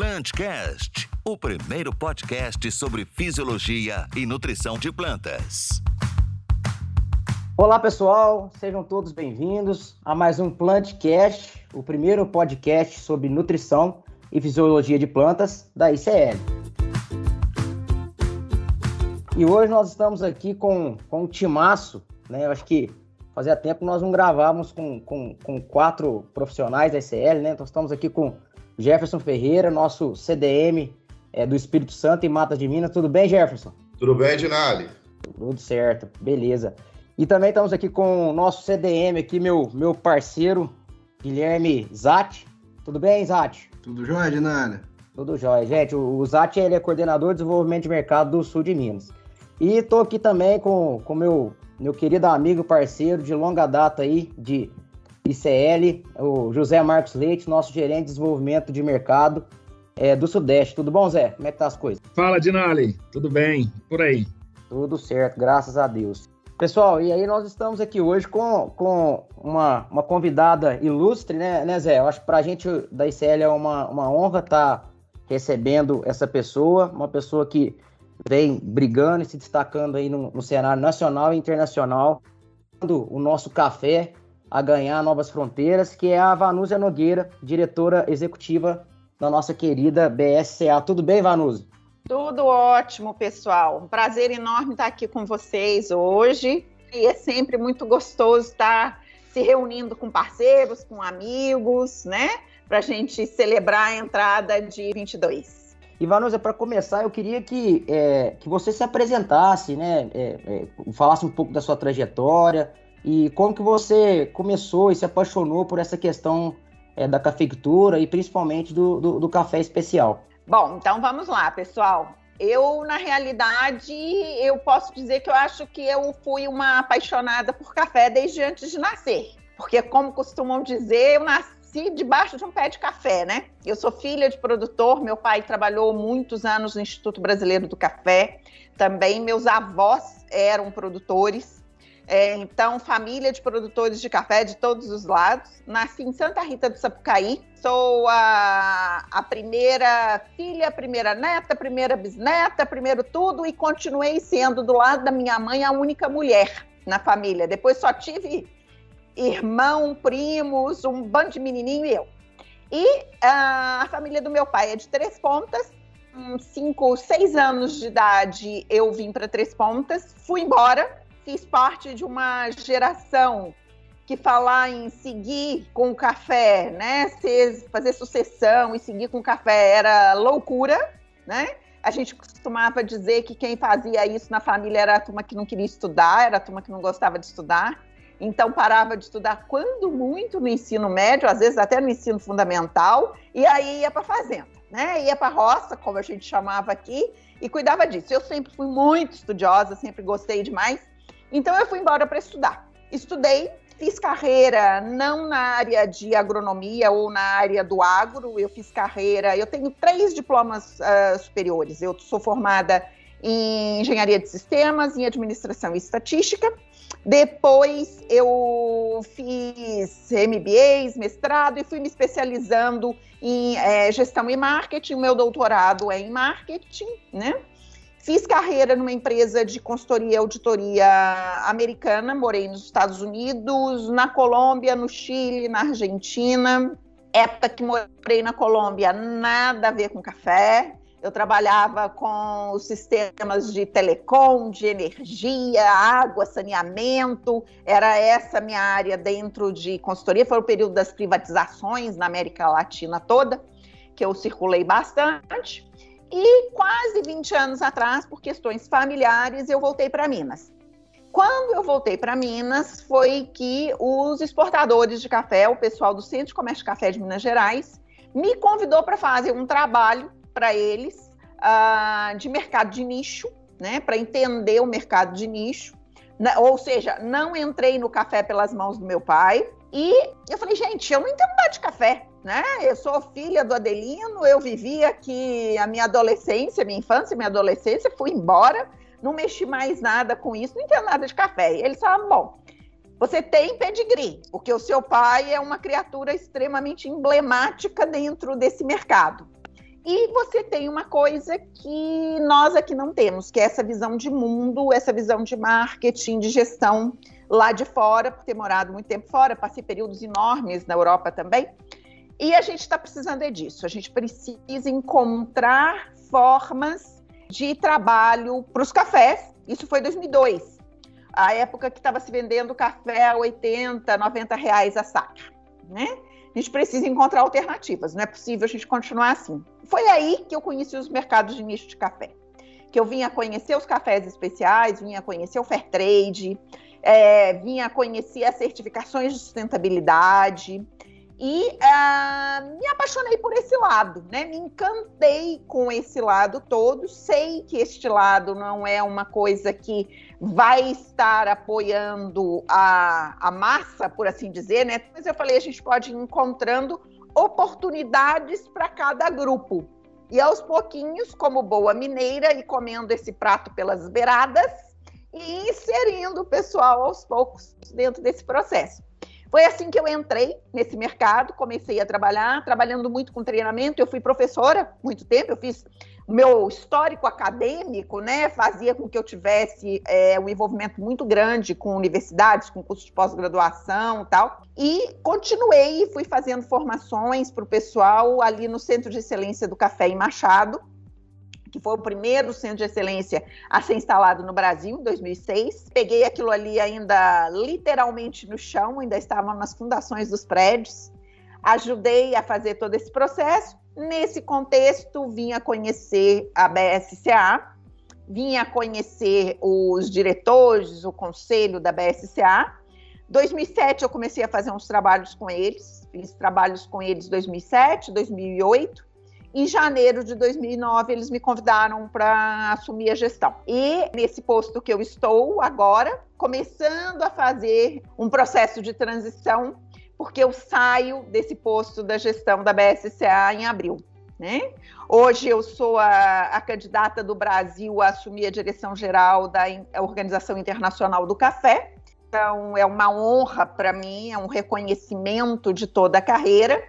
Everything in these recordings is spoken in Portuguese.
Plantcast, o primeiro podcast sobre fisiologia e nutrição de plantas. Olá, pessoal, sejam todos bem-vindos a mais um Plantcast, o primeiro podcast sobre nutrição e fisiologia de plantas da ICL. E hoje nós estamos aqui com, com um timaço, né? Eu acho que fazia tempo que nós não gravávamos com, com, com quatro profissionais da ICL, né? Então estamos aqui com Jefferson Ferreira, nosso CDM é, do Espírito Santo e Matas de Minas. Tudo bem, Jefferson? Tudo bem, Dinali? Tudo certo, beleza. E também estamos aqui com o nosso CDM aqui, meu, meu parceiro, Guilherme Zatti. Tudo bem, Zatti? Tudo jóia, Dinali? Tudo jóia. Gente, o, o Zatti ele é coordenador de desenvolvimento de mercado do sul de Minas. E estou aqui também com o meu, meu querido amigo, parceiro de longa data aí, de ICL, o José Marcos Leite, nosso gerente de desenvolvimento de mercado é, do Sudeste. Tudo bom, Zé? Como é que tá as coisas? Fala, Dinali. Tudo bem? Por aí? Tudo certo, graças a Deus. Pessoal, e aí nós estamos aqui hoje com, com uma, uma convidada ilustre, né, né, Zé? Eu acho que para a gente da ICL é uma, uma honra estar tá recebendo essa pessoa, uma pessoa que vem brigando e se destacando aí no, no cenário nacional e internacional, o nosso café a ganhar novas fronteiras, que é a Vanúzia Nogueira, diretora executiva da nossa querida BSCA. Tudo bem, Vanúzia? Tudo ótimo, pessoal. Um prazer enorme estar aqui com vocês hoje. E é sempre muito gostoso estar se reunindo com parceiros, com amigos, né? Para a gente celebrar a entrada de 22. E Vanusa, para começar, eu queria que, é, que você se apresentasse, né? É, é, falasse um pouco da sua trajetória, e como que você começou e se apaixonou por essa questão é, da cafeicultura e principalmente do, do, do, café especial? Bom, então vamos lá, pessoal. Eu, na realidade, eu posso dizer que eu acho que eu fui uma apaixonada por café desde antes de nascer. Porque, como costumam dizer, eu nasci debaixo de um pé de café, né? Eu sou filha de produtor, meu pai trabalhou muitos anos no Instituto Brasileiro do Café. Também meus avós eram produtores. É, então, família de produtores de café de todos os lados. Nasci em Santa Rita do Sapucaí. Sou a, a primeira filha, a primeira neta, a primeira bisneta, primeiro tudo e continuei sendo do lado da minha mãe a única mulher na família. Depois só tive irmão, primos, um bando de menininho e eu. E a família do meu pai é de Três Pontas. Com cinco, seis anos de idade, eu vim para Três Pontas, fui embora fiz parte de uma geração que falar em seguir com o café, né, fazer sucessão e seguir com o café era loucura, né? A gente costumava dizer que quem fazia isso na família era a turma que não queria estudar, era a turma que não gostava de estudar. Então parava de estudar quando muito no ensino médio, às vezes até no ensino fundamental, e aí ia para fazenda, né? Ia para roça, como a gente chamava aqui, e cuidava disso. Eu sempre fui muito estudiosa, sempre gostei demais. Então eu fui embora para estudar. Estudei, fiz carreira não na área de agronomia ou na área do agro, eu fiz carreira, eu tenho três diplomas uh, superiores. Eu sou formada em engenharia de sistemas, em administração e estatística. Depois eu fiz MBAs, mestrado e fui me especializando em é, gestão e marketing. O meu doutorado é em marketing, né? Fiz carreira numa empresa de consultoria e auditoria americana, morei nos Estados Unidos, na Colômbia, no Chile, na Argentina. Época que morei na Colômbia, nada a ver com café. Eu trabalhava com os sistemas de telecom, de energia, água, saneamento. Era essa minha área dentro de consultoria. Foi o período das privatizações na América Latina toda, que eu circulei bastante. E quase 20 anos atrás, por questões familiares, eu voltei para Minas. Quando eu voltei para Minas, foi que os exportadores de café, o pessoal do Centro de Comércio de Café de Minas Gerais, me convidou para fazer um trabalho para eles uh, de mercado de nicho, né, para entender o mercado de nicho. Ou seja, não entrei no café pelas mãos do meu pai. E eu falei, gente, eu não entendo nada de café né? Eu sou filha do Adelino, eu vivi aqui a minha adolescência, minha infância, minha adolescência, fui embora, não mexi mais nada com isso, não entendo nada de café. E eles falaram, bom, você tem pedigree, porque o seu pai é uma criatura extremamente emblemática dentro desse mercado. E você tem uma coisa que nós aqui não temos, que é essa visão de mundo, essa visão de marketing, de gestão lá de fora, por ter morado muito tempo fora, passei períodos enormes na Europa também. E a gente está precisando é disso. A gente precisa encontrar formas de trabalho para os cafés. Isso foi 2002, a época que estava se vendendo café a 80, 90 reais a saca, né? A gente precisa encontrar alternativas. Não é possível a gente continuar assim. Foi aí que eu conheci os mercados de nicho de café, que eu vinha conhecer os cafés especiais, vinha conhecer o fair trade, é, vinha conhecer as certificações de sustentabilidade e uh, me apaixonei por esse lado, né? Me encantei com esse lado todo. Sei que este lado não é uma coisa que vai estar apoiando a, a massa, por assim dizer, né? Mas eu falei, a gente pode ir encontrando oportunidades para cada grupo. E aos pouquinhos, como boa mineira, e comendo esse prato pelas beiradas e inserindo o pessoal aos poucos dentro desse processo. Foi assim que eu entrei nesse mercado, comecei a trabalhar, trabalhando muito com treinamento. Eu fui professora muito tempo, eu fiz o meu histórico acadêmico, né, fazia com que eu tivesse é, um envolvimento muito grande com universidades, com cursos de pós-graduação tal. E continuei e fui fazendo formações para o pessoal ali no Centro de Excelência do Café em Machado, que foi o primeiro centro de excelência a ser instalado no Brasil em 2006. Peguei aquilo ali ainda literalmente no chão, ainda estavam nas fundações dos prédios. Ajudei a fazer todo esse processo. Nesse contexto, vinha conhecer a BSCA, vinha conhecer os diretores, o conselho da BSCA. 2007 eu comecei a fazer uns trabalhos com eles, fiz trabalhos com eles 2007, 2008 em janeiro de 2009, eles me convidaram para assumir a gestão. E nesse posto que eu estou agora, começando a fazer um processo de transição, porque eu saio desse posto da gestão da BSCA em abril. Né? Hoje eu sou a, a, candidata do Brasil a assumir a direção geral da Organização Internacional do Café. Então é uma honra para mim, é um reconhecimento de toda a carreira.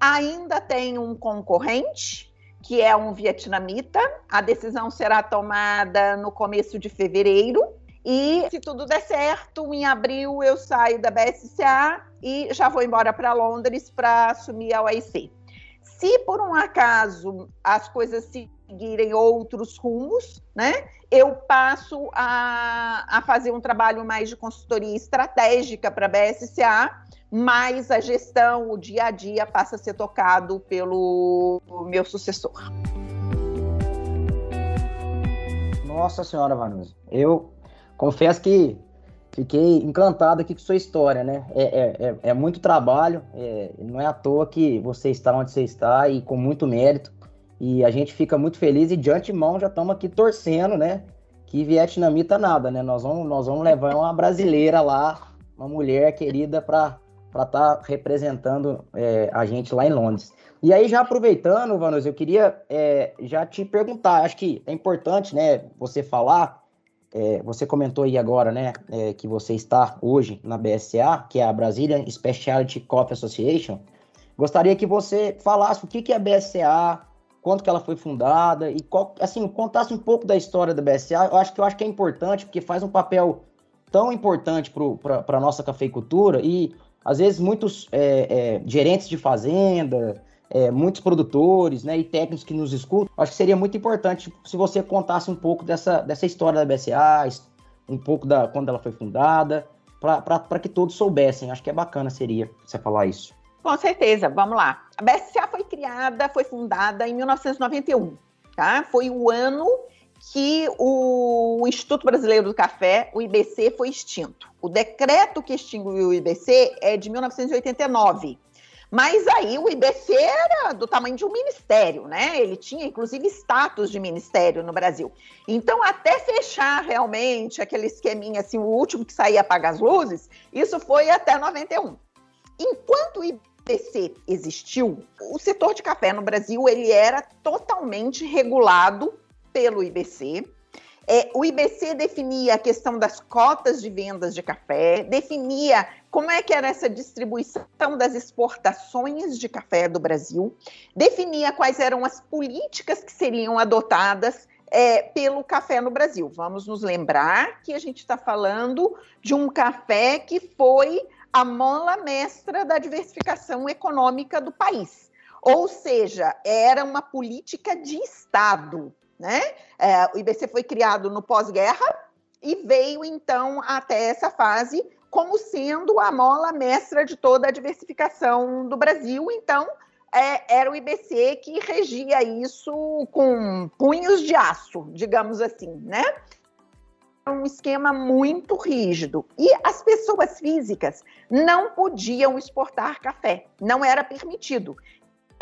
Ainda tem um concorrente, que é um vietnamita. A decisão será tomada no começo de fevereiro. E se tudo der certo, em abril eu saio da BSCA e já vou embora para Londres para assumir a OIC. Se por um acaso as coisas seguirem outros rumos, né, eu passo a, a fazer um trabalho mais de consultoria estratégica para a BSCA mas a gestão, o dia a dia passa a ser tocado pelo meu sucessor. Nossa Senhora, Vanusa, eu confesso que fiquei encantado aqui com sua história, né? É, é, é, é muito trabalho, é, não é à toa que você está onde você está e com muito mérito. E a gente fica muito feliz e de antemão já estamos aqui torcendo, né? Que vietnamita nada, né? Nós vamos, nós vamos levar uma brasileira lá, uma mulher querida para para estar tá representando é, a gente lá em Londres. E aí, já aproveitando, Vanos, eu queria é, já te perguntar, acho que é importante, né, você falar, é, você comentou aí agora, né, é, que você está hoje na BSA, que é a Brazilian Specialty Coffee Association. Gostaria que você falasse o que, que é a BSA, quando que ela foi fundada e qual, assim, contasse um pouco da história da BSA. Eu acho que eu acho que é importante porque faz um papel tão importante para a nossa cafeicultura e às vezes muitos é, é, gerentes de fazenda, é, muitos produtores né, e técnicos que nos escutam, acho que seria muito importante se você contasse um pouco dessa, dessa história da BSA, um pouco da quando ela foi fundada, para que todos soubessem. Acho que é bacana seria você falar isso. Com certeza, vamos lá. A BSA foi criada, foi fundada em 1991, tá? Foi o ano que o Instituto Brasileiro do Café, o IBC, foi extinto. O decreto que extinguiu o IBC é de 1989. Mas aí o IBC era do tamanho de um ministério, né? Ele tinha, inclusive, status de ministério no Brasil. Então, até fechar realmente aquele esqueminha, assim, o último que saía apagar as luzes, isso foi até 91. Enquanto o IBC existiu, o setor de café no Brasil ele era totalmente regulado pelo IBC. É, o IBC definia a questão das cotas de vendas de café, definia como é que era essa distribuição das exportações de café do Brasil, definia quais eram as políticas que seriam adotadas é, pelo café no Brasil. Vamos nos lembrar que a gente está falando de um café que foi a mola mestra da diversificação econômica do país. Ou seja, era uma política de Estado. Né? É, o IBC foi criado no pós-guerra e veio então até essa fase como sendo a mola mestra de toda a diversificação do Brasil. Então, é, era o IBC que regia isso com punhos de aço, digamos assim, né? Um esquema muito rígido. E as pessoas físicas não podiam exportar café, não era permitido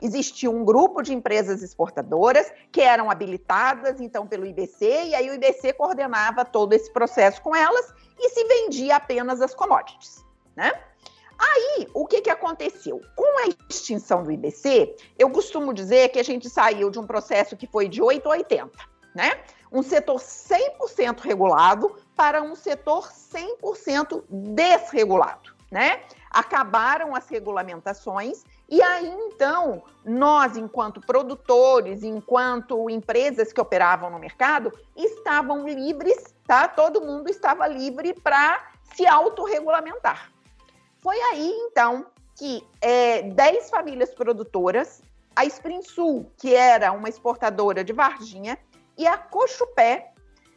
existia um grupo de empresas exportadoras que eram habilitadas, então, pelo IBC, e aí o IBC coordenava todo esse processo com elas e se vendia apenas as commodities, né? Aí, o que, que aconteceu? Com a extinção do IBC, eu costumo dizer que a gente saiu de um processo que foi de 8 a 80, né? Um setor 100% regulado para um setor 100% desregulado, né? Acabaram as regulamentações e aí, então, nós, enquanto produtores, enquanto empresas que operavam no mercado, estavam livres, tá? Todo mundo estava livre para se autorregulamentar. Foi aí, então, que é, 10 famílias produtoras, a Springsul, que era uma exportadora de Varginha, e a Cochupé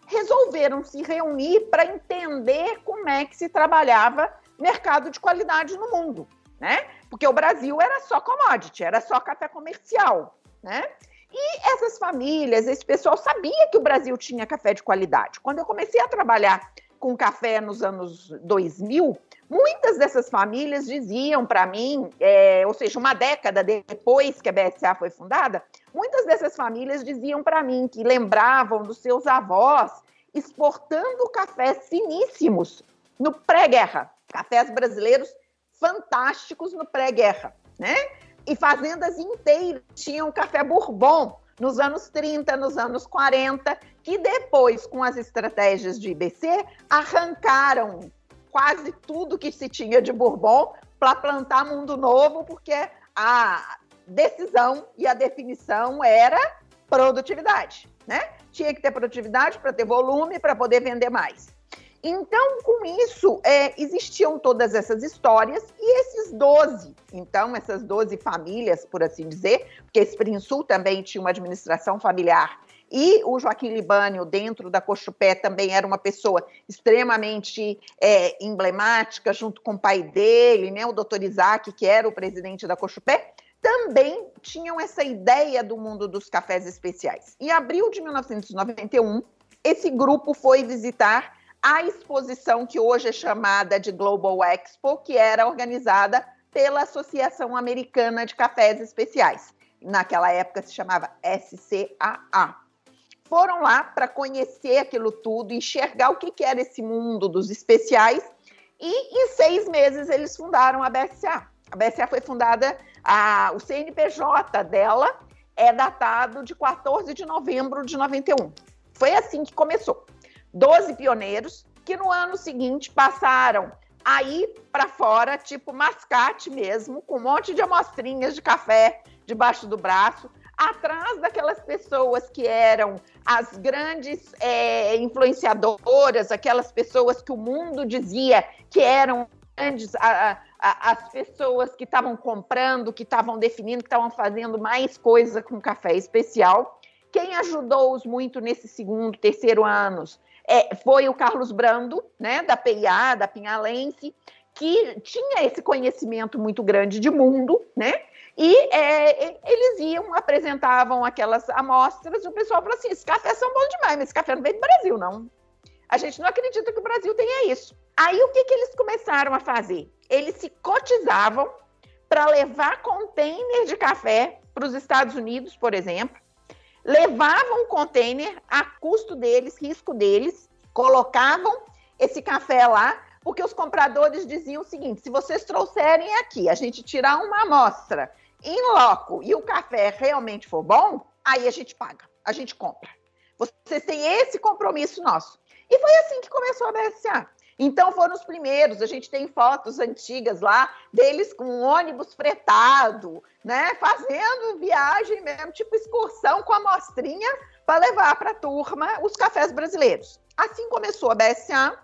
resolveram se reunir para entender como é que se trabalhava mercado de qualidade no mundo né? Porque o Brasil era só commodity, era só café comercial, né? E essas famílias, esse pessoal sabia que o Brasil tinha café de qualidade. Quando eu comecei a trabalhar com café nos anos 2000, muitas dessas famílias diziam para mim, é, ou seja, uma década depois que a BSA foi fundada, muitas dessas famílias diziam para mim que lembravam dos seus avós exportando cafés finíssimos no pré-guerra, cafés brasileiros fantásticos no pré-guerra, né? E fazendas inteiras tinham café bourbon nos anos 30, nos anos 40, que depois, com as estratégias de IBC, arrancaram quase tudo que se tinha de bourbon para plantar mundo novo, porque a decisão e a definição era produtividade, né? Tinha que ter produtividade para ter volume, para poder vender mais. Então, com isso, é, existiam todas essas histórias e esses 12, então, essas 12 famílias, por assim dizer, porque Spring Sul também tinha uma administração familiar e o Joaquim Libânio, dentro da Cochupé, também era uma pessoa extremamente é, emblemática, junto com o pai dele, né, o doutor Isaac, que era o presidente da Cochupé, também tinham essa ideia do mundo dos cafés especiais. Em abril de 1991, esse grupo foi visitar a exposição que hoje é chamada de Global Expo, que era organizada pela Associação Americana de Cafés Especiais. Naquela época se chamava SCAA. Foram lá para conhecer aquilo tudo, enxergar o que, que era esse mundo dos especiais, e em seis meses eles fundaram a BSA. A BSA foi fundada, a, o CNPJ dela é datado de 14 de novembro de 91. Foi assim que começou. 12 pioneiros que no ano seguinte passaram a ir para fora, tipo mascate mesmo, com um monte de amostrinhas de café debaixo do braço, atrás daquelas pessoas que eram as grandes é, influenciadoras, aquelas pessoas que o mundo dizia que eram grandes, a, a, as pessoas que estavam comprando, que estavam definindo, que estavam fazendo mais coisa com café especial. Quem ajudou-os muito nesse segundo, terceiro anos é, foi o Carlos Brando, né, da PIA, da Pinhalense, que tinha esse conhecimento muito grande de mundo, né? E é, eles iam, apresentavam aquelas amostras, e o pessoal falou assim: esse café são bom demais, mas esse café não veio do Brasil, não. A gente não acredita que o Brasil tenha isso. Aí o que, que eles começaram a fazer? Eles se cotizavam para levar container de café para os Estados Unidos, por exemplo, levavam um container a custo deles, risco deles, colocavam esse café lá, porque os compradores diziam o seguinte: se vocês trouxerem aqui, a gente tirar uma amostra em loco e o café realmente for bom, aí a gente paga, a gente compra. Vocês têm esse compromisso nosso. E foi assim que começou a BSA. Então foram os primeiros. A gente tem fotos antigas lá deles com um ônibus fretado, né? Fazendo viagem mesmo, tipo excursão com a mostrinha para levar para a turma os cafés brasileiros. Assim começou a BSA.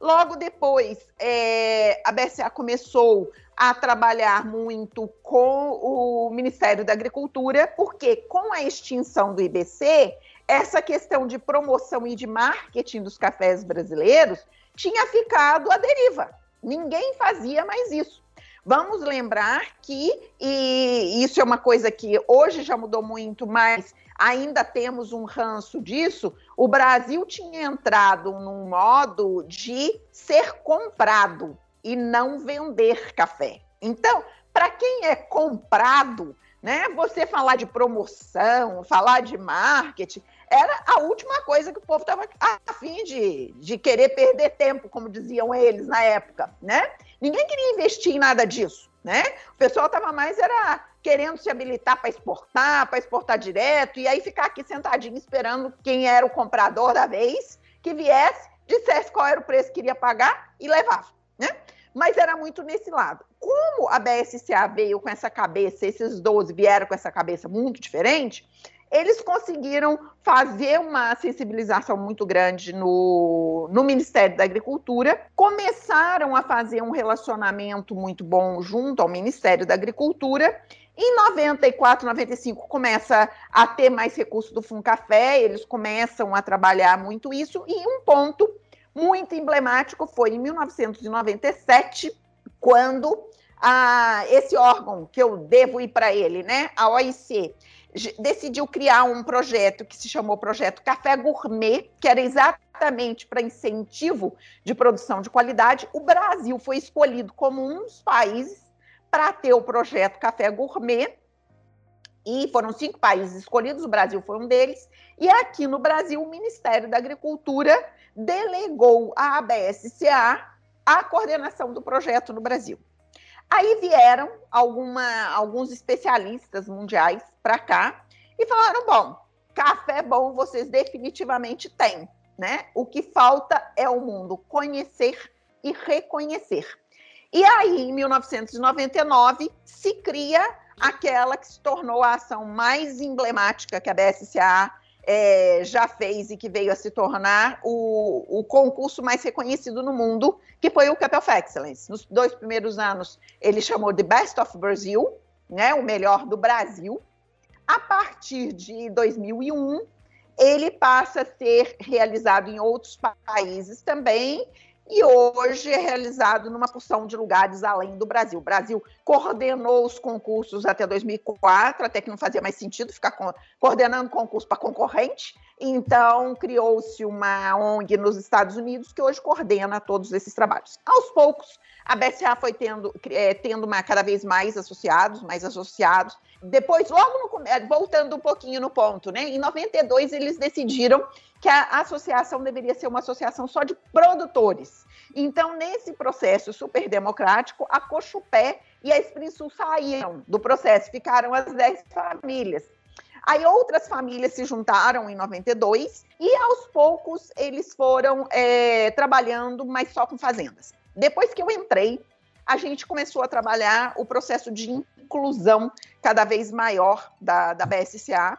Logo depois, é, a BSA começou a trabalhar muito com o Ministério da Agricultura, porque com a extinção do IBC, essa questão de promoção e de marketing dos cafés brasileiros tinha ficado à deriva. Ninguém fazia mais isso. Vamos lembrar que, e isso é uma coisa que hoje já mudou muito, mas ainda temos um ranço disso. O Brasil tinha entrado num modo de ser comprado e não vender café. Então, para quem é comprado, né, você falar de promoção, falar de marketing, era a última coisa que o povo estava a fim de, de querer perder tempo, como diziam eles na época, né? Ninguém queria investir em nada disso, né? O pessoal estava mais era querendo se habilitar para exportar, para exportar direto, e aí ficar aqui sentadinho esperando quem era o comprador da vez que viesse, dissesse qual era o preço que queria pagar e levava, né? Mas era muito nesse lado. Como a BSCA veio com essa cabeça, esses 12 vieram com essa cabeça muito diferente, eles conseguiram fazer uma sensibilização muito grande no, no Ministério da Agricultura, começaram a fazer um relacionamento muito bom junto ao Ministério da Agricultura. Em 94, 95 começa a ter mais recursos do Funcafé, eles começam a trabalhar muito isso, e um ponto muito emblemático foi em 1997, quando a, esse órgão que eu devo ir para ele, né, a OIC, decidiu criar um projeto que se chamou Projeto Café Gourmet, que era exatamente para incentivo de produção de qualidade. O Brasil foi escolhido como um dos países para ter o projeto Café Gourmet. E foram cinco países escolhidos, o Brasil foi um deles. E aqui no Brasil, o Ministério da Agricultura delegou à ABSCA a coordenação do projeto no Brasil. Aí vieram alguma, alguns especialistas mundiais para cá e falaram: bom, café bom vocês definitivamente têm, né? O que falta é o mundo conhecer e reconhecer. E aí, em 1999, se cria aquela que se tornou a ação mais emblemática que a BSCA é, já fez e que veio a se tornar o, o, concurso mais reconhecido no mundo, que foi o Cup of Excellence. Nos dois primeiros anos, ele chamou de Best of Brazil, né, o melhor do Brasil. A partir de 2001, ele passa a ser realizado em outros países também, e hoje é realizado numa porção de lugares além do Brasil. O Brasil coordenou os concursos até 2004, até que não fazia mais sentido ficar co coordenando concurso para concorrente. Então, criou-se uma ONG nos Estados Unidos que hoje coordena todos esses trabalhos. Aos poucos, a BSA foi tendo, é, tendo uma, cada vez mais associados, mais associados. Depois, logo no, é, voltando um pouquinho no ponto, né? Em 92, eles decidiram que a associação deveria ser uma associação só de produtores. Então, nesse processo super democrático, a Cochupé e a Esprinsul saíram do processo, ficaram as 10 famílias. Aí outras famílias se juntaram em 92 e aos poucos eles foram é, trabalhando, mas só com fazendas. Depois que eu entrei, a gente começou a trabalhar o processo de inclusão cada vez maior da, da BSCA,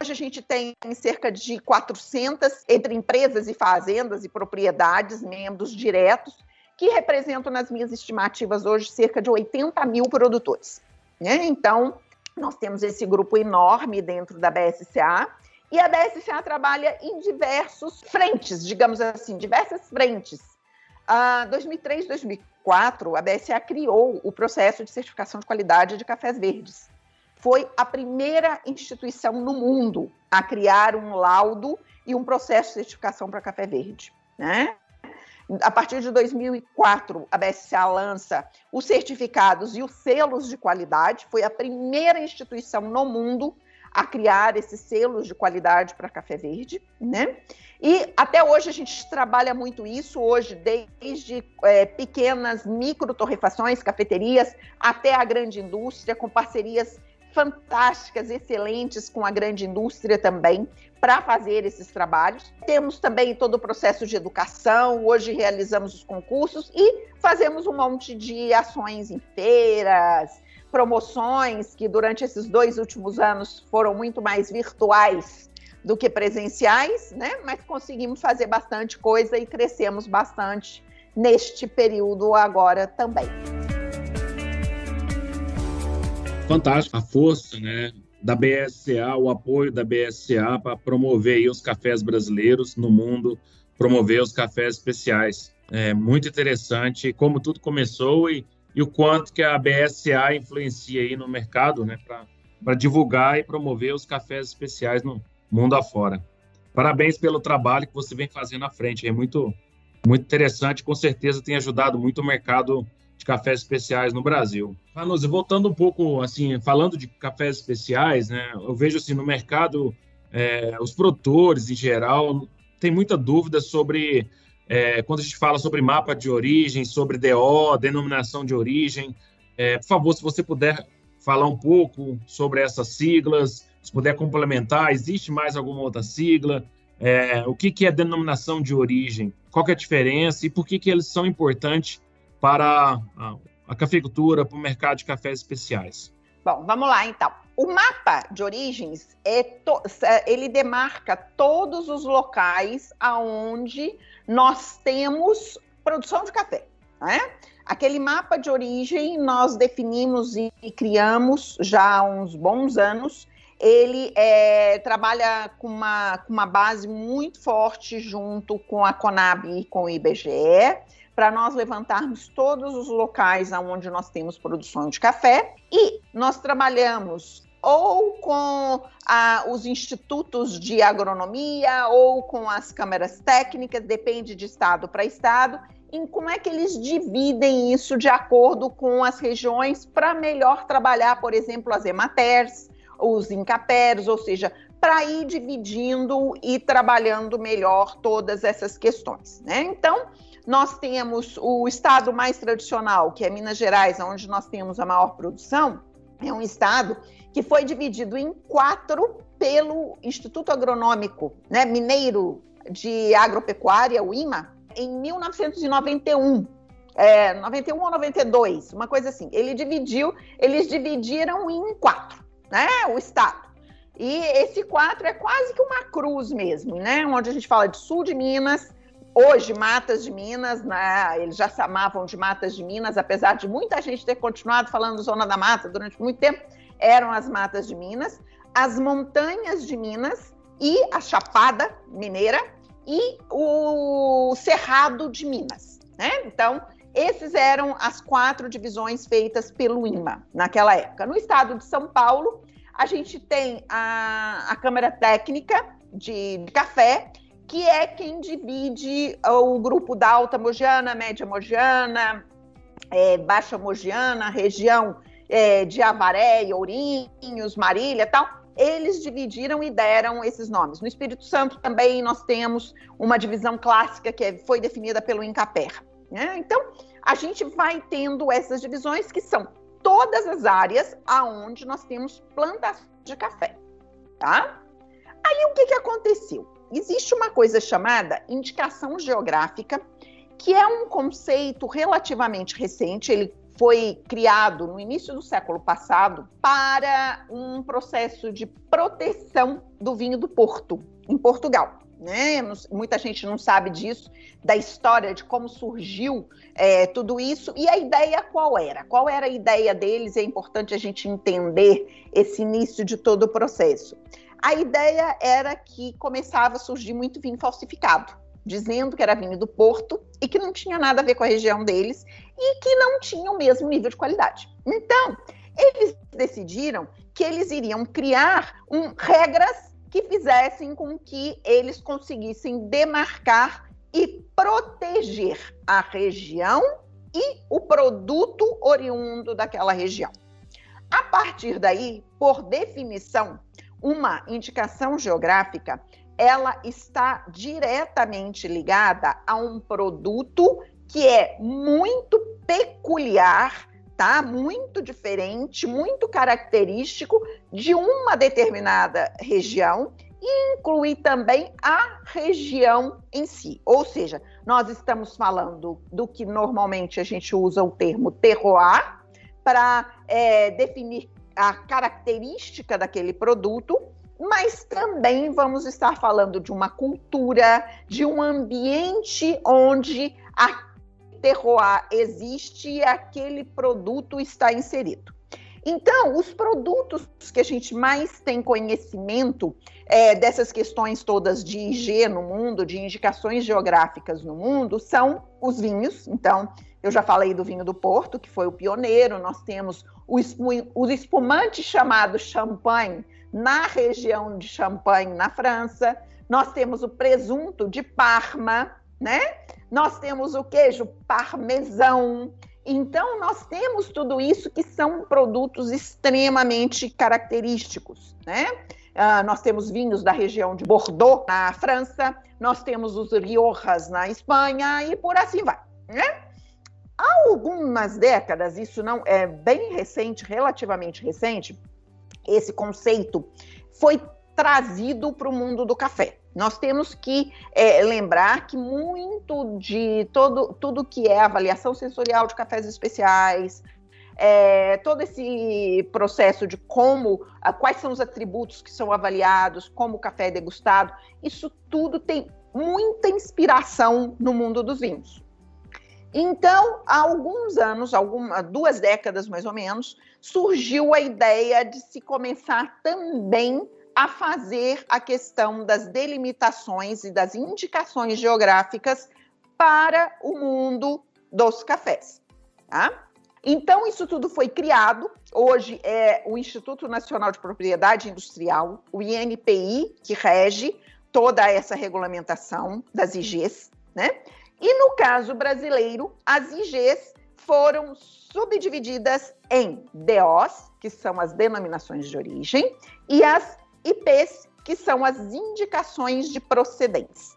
Hoje a gente tem cerca de 400 entre empresas e fazendas e propriedades, membros diretos, que representam, nas minhas estimativas hoje, cerca de 80 mil produtores. Né? Então, nós temos esse grupo enorme dentro da BSCA, e a BSCA trabalha em diversos frentes, digamos assim, diversas frentes. Em 2003, 2004, a BSCA criou o processo de certificação de qualidade de cafés verdes foi a primeira instituição no mundo a criar um laudo e um processo de certificação para café verde. Né? A partir de 2004, a BSCA lança os certificados e os selos de qualidade. Foi a primeira instituição no mundo a criar esses selos de qualidade para café verde, né? E até hoje a gente trabalha muito isso, hoje, desde é, pequenas micro torrefações, cafeterias, até a grande indústria, com parcerias fantásticas, excelentes com a grande indústria também para fazer esses trabalhos. Temos também todo o processo de educação, hoje realizamos os concursos e fazemos um monte de ações em feiras, promoções que durante esses dois últimos anos foram muito mais virtuais do que presenciais, né? Mas conseguimos fazer bastante coisa e crescemos bastante neste período agora também. Fantástico a força, né, da BSA, o apoio da BSA para promover os cafés brasileiros no mundo, promover os cafés especiais. É muito interessante como tudo começou e, e o quanto que a BSA influencia aí no mercado, né, para divulgar e promover os cafés especiais no mundo afora. Parabéns pelo trabalho que você vem fazendo à frente, é muito muito interessante, com certeza tem ajudado muito o mercado de cafés especiais no Brasil. Vanusa, voltando um pouco, assim, falando de cafés especiais, né, eu vejo assim, no mercado, é, os produtores em geral tem muita dúvida sobre, é, quando a gente fala sobre mapa de origem, sobre DO, denominação de origem, é, por favor, se você puder falar um pouco sobre essas siglas, se puder complementar, existe mais alguma outra sigla? É, o que, que é denominação de origem? Qual é a diferença e por que, que eles são importantes para a, cafeicultura, para o mercado de cafés especiais? Bom, vamos lá então. O mapa de origens é to, ele demarca todos os locais aonde nós temos produção de café. Né? Aquele mapa de origem nós definimos e criamos já há uns bons anos. Ele é, trabalha com uma, com uma base muito forte junto com a Conab e com o IBGE para nós levantarmos todos os locais onde nós temos produção de café e nós trabalhamos ou com ah, os institutos de agronomia ou com as câmeras técnicas, depende de estado para estado, em como é que eles dividem isso de acordo com as regiões para melhor trabalhar, por exemplo, as hematers, os incapers, ou seja, para ir dividindo e trabalhando melhor todas essas questões, né? Então, nós temos o estado mais tradicional, que é Minas Gerais, onde nós temos a maior produção, é um estado que foi dividido em quatro pelo Instituto Agronômico né, Mineiro de Agropecuária, o IMA, em 1991. É, 91 ou 92, uma coisa assim. Ele dividiu, eles dividiram em quatro, né? O estado. E esse quatro é quase que uma cruz mesmo, né? Onde a gente fala de sul de Minas, Hoje, Matas de Minas, né, eles já chamavam de Matas de Minas, apesar de muita gente ter continuado falando Zona da Mata durante muito tempo, eram as Matas de Minas, as Montanhas de Minas e a Chapada Mineira e o Cerrado de Minas. Né? Então, esses eram as quatro divisões feitas pelo IMA naquela época. No estado de São Paulo, a gente tem a, a Câmara Técnica de, de Café, que é quem divide o grupo da alta mogiana, média mogiana, é, baixa mogiana, região é, de Avaré, Ourinhos, Marília tal. Eles dividiram e deram esses nomes. No Espírito Santo também nós temos uma divisão clássica que é, foi definida pelo Incaper. Né? Então, a gente vai tendo essas divisões que são todas as áreas aonde nós temos plantações de café, tá? Aí o que, que aconteceu? Existe uma coisa chamada indicação geográfica, que é um conceito relativamente recente, ele foi criado no início do século passado para um processo de proteção do vinho do Porto, em Portugal. Né? Muita gente não sabe disso, da história de como surgiu é, tudo isso. E a ideia qual era? Qual era a ideia deles? É importante a gente entender esse início de todo o processo a ideia era que começava a surgir muito vinho falsificado, dizendo que era vinho do Porto e que não tinha nada a ver com a região deles e que não tinha o mesmo nível de qualidade. Então, eles decidiram que eles iriam criar um, regras que fizessem com que eles conseguissem demarcar e proteger a região e o produto oriundo daquela região. A partir daí, por definição, uma indicação geográfica, ela está diretamente ligada a um produto que é muito peculiar, tá? Muito diferente, muito característico de uma determinada região e incluir também a região em si. Ou seja, nós estamos falando do que normalmente a gente usa o termo terroir para é, definir a característica daquele produto, mas também vamos estar falando de uma cultura, de um ambiente onde a terroir existe e aquele produto está inserido. Então, os produtos que a gente mais tem conhecimento é, dessas questões todas de IG no mundo, de indicações geográficas no mundo, são os vinhos. Então, eu já falei do vinho do Porto, que foi o pioneiro, nós temos o, o espumante chamado champanhe na região de Champagne, na França, nós temos o presunto de Parma, né? Nós temos o queijo parmesão. Então, nós temos tudo isso que são produtos extremamente característicos, né? Uh, nós temos vinhos da região de Bordeaux, na França, nós temos os Riojas na Espanha e por assim vai, né? Há algumas décadas, isso não é bem recente, relativamente recente, esse conceito foi trazido para o mundo do café. Nós temos que é, lembrar que muito de todo, tudo que é avaliação sensorial de cafés especiais, é, todo esse processo de como, quais são os atributos que são avaliados, como o café é degustado, isso tudo tem muita inspiração no mundo dos vinhos. Então, há alguns anos, algumas, duas décadas mais ou menos, surgiu a ideia de se começar também a fazer a questão das delimitações e das indicações geográficas para o mundo dos cafés. Tá? Então, isso tudo foi criado. Hoje é o Instituto Nacional de Propriedade Industrial, o INPI, que rege toda essa regulamentação das IGs, né? E no caso brasileiro, as IGs foram subdivididas em DOs, que são as denominações de origem, e as IPs, que são as indicações de procedência,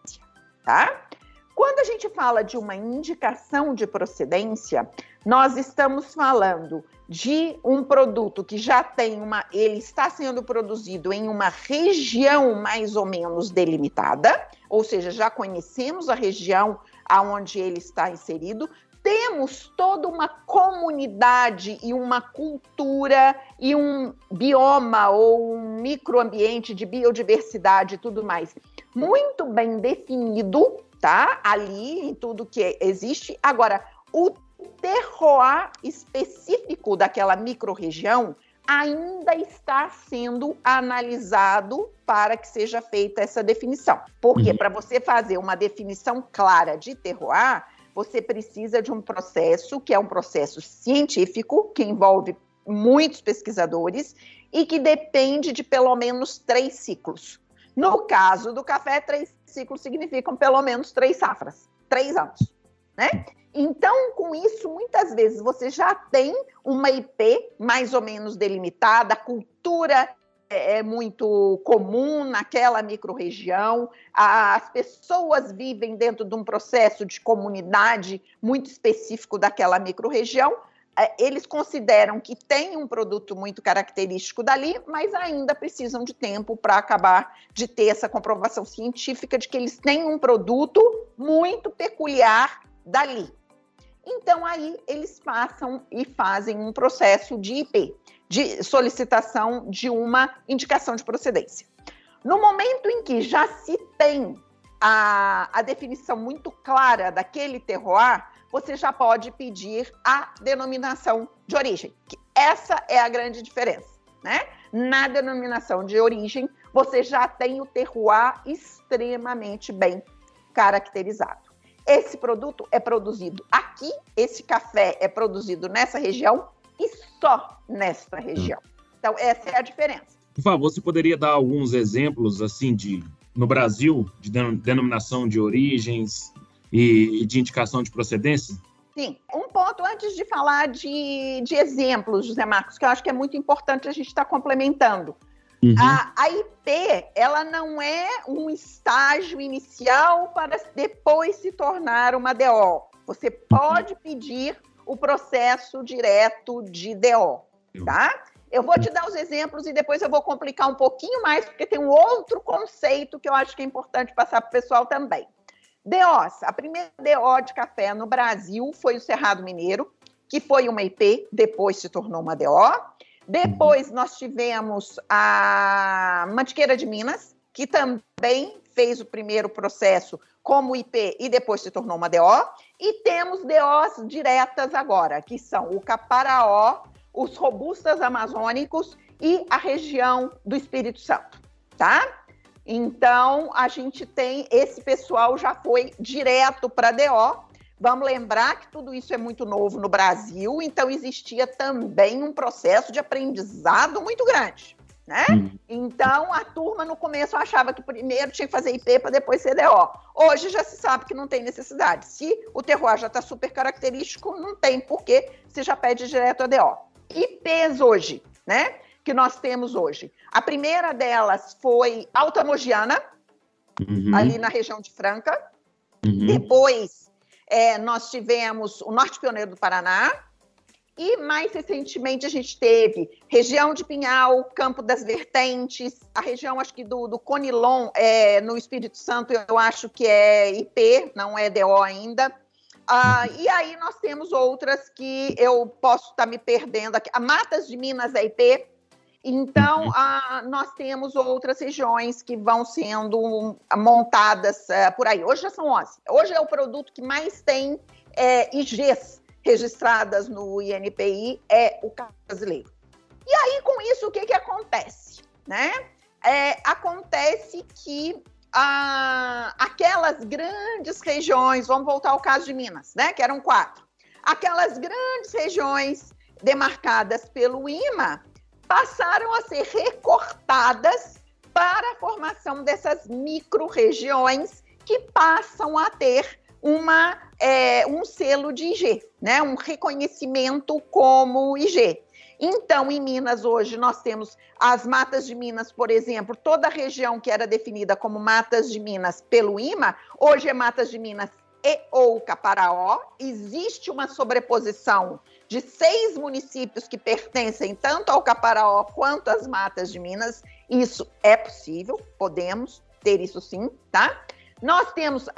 tá? Quando a gente fala de uma indicação de procedência, nós estamos falando de um produto que já tem uma, ele está sendo produzido em uma região mais ou menos delimitada, ou seja, já conhecemos a região aonde ele está inserido, temos toda uma comunidade e uma cultura e um bioma ou um microambiente de biodiversidade e tudo mais muito bem definido, tá? Ali em tudo que existe. Agora, o terroir específico daquela microrregião ainda está sendo analisado para que seja feita essa definição. Porque uhum. para você fazer uma definição clara de terroir, você precisa de um processo que é um processo científico, que envolve muitos pesquisadores e que depende de pelo menos três ciclos. No caso do café, três ciclos significam pelo menos três safras, três anos, né? Então, com isso, muitas vezes você já tem uma IP mais ou menos delimitada, a cultura é, é muito comum naquela microrregião, as pessoas vivem dentro de um processo de comunidade muito específico daquela microrregião. É, eles consideram que tem um produto muito característico dali, mas ainda precisam de tempo para acabar de ter essa comprovação científica de que eles têm um produto muito peculiar dali. Então, aí eles passam e fazem um processo de IP de solicitação de uma indicação de procedência. No momento em que já se tem a, a definição muito clara daquele terroir, você já pode pedir a denominação de origem. essa é a grande diferença, né? Na denominação de origem, você já tem o terroir extremamente bem caracterizado. Esse produto é produzido aqui, esse café é produzido nessa região e só nesta região. Então, essa é a diferença. Por favor, você poderia dar alguns exemplos, assim, de no Brasil, de denominação de origens e de indicação de procedência? Sim. Um ponto antes de falar de, de exemplos, José Marcos, que eu acho que é muito importante a gente estar tá complementando. Uhum. A, a IP, ela não é um estágio inicial para depois se tornar uma DO. Você pode pedir o processo direto de DO, tá? Eu vou te dar os exemplos e depois eu vou complicar um pouquinho mais, porque tem um outro conceito que eu acho que é importante passar para o pessoal também. DOs, a primeira DO de café no Brasil foi o Cerrado Mineiro, que foi uma IP, depois se tornou uma DO. Depois nós tivemos a Mantiqueira de Minas, que também fez o primeiro processo como IP e depois se tornou uma DO. E temos DOs diretas agora, que são o Caparaó, os robustas amazônicos e a região do Espírito Santo, tá? Então, a gente tem esse pessoal já foi direto para DO. Vamos lembrar que tudo isso é muito novo no Brasil, então existia também um processo de aprendizado muito grande. Né? Uhum. Então, a turma no começo achava que primeiro tinha que fazer IP para depois CDO. Hoje já se sabe que não tem necessidade. Se o terroir já está super característico, não tem porquê, você já pede direto a DO. IPs hoje, né? Que nós temos hoje. A primeira delas foi Altamogiana, uhum. ali na região de Franca. Uhum. Depois, é, nós tivemos o Norte Pioneiro do Paraná, e mais recentemente a gente teve região de Pinhal, Campo das Vertentes, a região acho que do, do Conilon, é, no Espírito Santo, eu acho que é IP, não é DO ainda. Ah, e aí nós temos outras que eu posso estar tá me perdendo aqui. A Matas de Minas é IP. Então, ah, nós temos outras regiões que vão sendo montadas ah, por aí. Hoje já são 11. Hoje é o produto que mais tem é, IGs registradas no INPI é o brasileiro. E aí, com isso, o que, que acontece? Né? É, acontece que ah, aquelas grandes regiões, vamos voltar ao caso de Minas, né? Que eram quatro. Aquelas grandes regiões demarcadas pelo IMA passaram a ser recortadas para a formação dessas micro-regiões que passam a ter uma, é, um selo de IG, né? um reconhecimento como IG. Então, em Minas, hoje, nós temos as matas de Minas, por exemplo, toda a região que era definida como matas de Minas pelo IMA, hoje é matas de Minas e ou Caparaó. Existe uma sobreposição de seis municípios que pertencem tanto ao Caparaó quanto às matas de Minas. Isso é possível, podemos ter isso sim, tá? Nós temos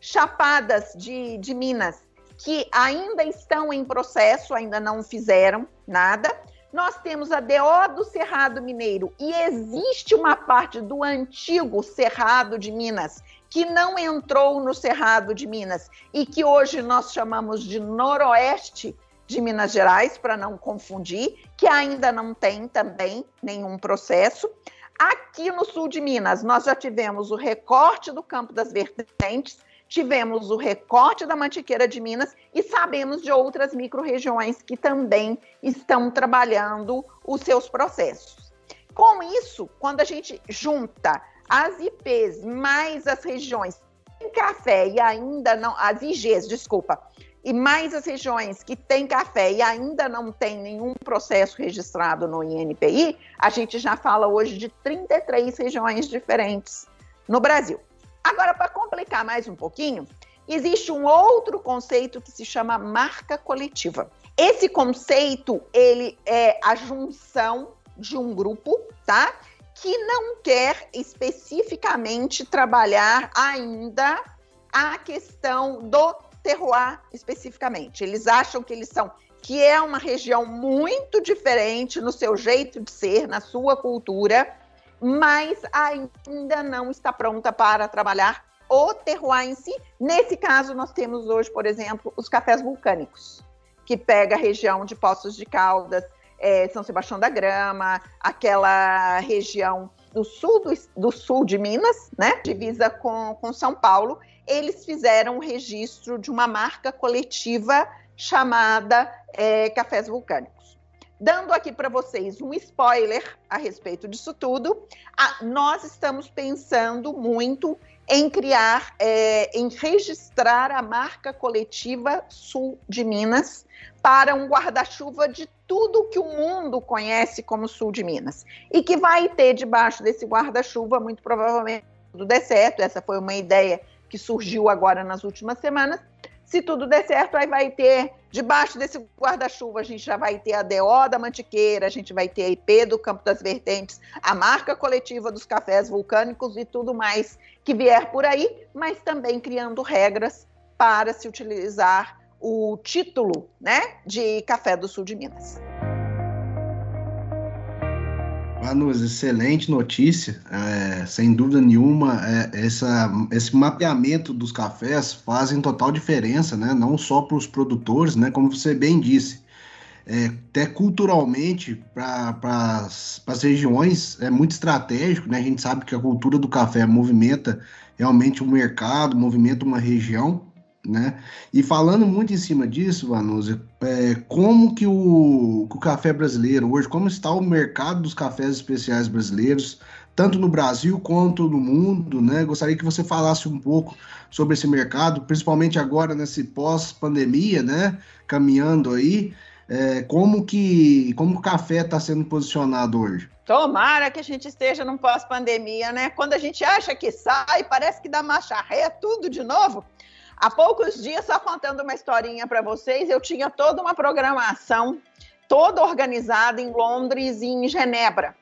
chapadas de, de Minas que ainda estão em processo, ainda não fizeram nada. Nós temos a DO do Cerrado Mineiro e existe uma parte do antigo Cerrado de Minas que não entrou no Cerrado de Minas e que hoje nós chamamos de Noroeste de Minas Gerais, para não confundir, que ainda não tem também nenhum processo. Aqui no sul de Minas, nós já tivemos o recorte do Campo das Vertentes, tivemos o recorte da Mantiqueira de Minas e sabemos de outras micro-regiões que também estão trabalhando os seus processos. Com isso, quando a gente junta as IPs mais as regiões em café e ainda não, as IGs, desculpa, e mais as regiões que têm café e ainda não tem nenhum processo registrado no INPI, a gente já fala hoje de 33 regiões diferentes no Brasil. Agora, para complicar mais um pouquinho, existe um outro conceito que se chama marca coletiva. Esse conceito, ele é a junção de um grupo, tá? Que não quer especificamente trabalhar ainda a questão do terroir especificamente. Eles acham que eles são que é uma região muito diferente no seu jeito de ser, na sua cultura, mas ainda não está pronta para trabalhar o terroir em si. Nesse caso, nós temos hoje, por exemplo, os cafés vulcânicos, que pega a região de Poços de Caldas, é, São Sebastião da Grama, aquela região do sul do, do, sul de Minas, né, divisa com, com São Paulo, eles fizeram o registro de uma marca coletiva chamada é, Cafés Vulcânicos. Dando aqui para vocês um spoiler a respeito disso tudo, a, nós estamos pensando muito em criar, é, em registrar a marca coletiva Sul de Minas para um guarda-chuva de tudo que o mundo conhece como Sul de Minas. E que vai ter debaixo desse guarda-chuva, muito provavelmente, tudo der certo, essa foi uma ideia que surgiu agora nas últimas semanas, Se tudo der certo, aí vai ter, debaixo desse guarda-chuva, a gente já vai ter a DO da Mantiqueira, a gente vai ter a IP do Campo das Vertentes, a marca coletiva dos cafés vulcânicos e tudo mais que vier por aí, mas também criando regras para se utilizar o título né, de Café do Sul de Minas. Manus, excelente notícia. É, sem dúvida nenhuma, é, essa, esse mapeamento dos cafés fazem total diferença, né? Não só para os produtores, né? Como você bem disse, é, até culturalmente para as regiões é muito estratégico, né? A gente sabe que a cultura do café movimenta realmente o mercado, movimenta uma região né? E falando muito em cima disso, Vanusa, é, como que o, que o café brasileiro hoje, como está o mercado dos cafés especiais brasileiros, tanto no Brasil quanto no mundo, né? Gostaria que você falasse um pouco sobre esse mercado, principalmente agora nesse pós-pandemia, né? Caminhando aí, é, como que como o café está sendo posicionado hoje? Tomara que a gente esteja num pós-pandemia, né? Quando a gente acha que sai, parece que dá marcha ré, tudo de novo. Há poucos dias, só contando uma historinha para vocês, eu tinha toda uma programação toda organizada em Londres e em Genebra.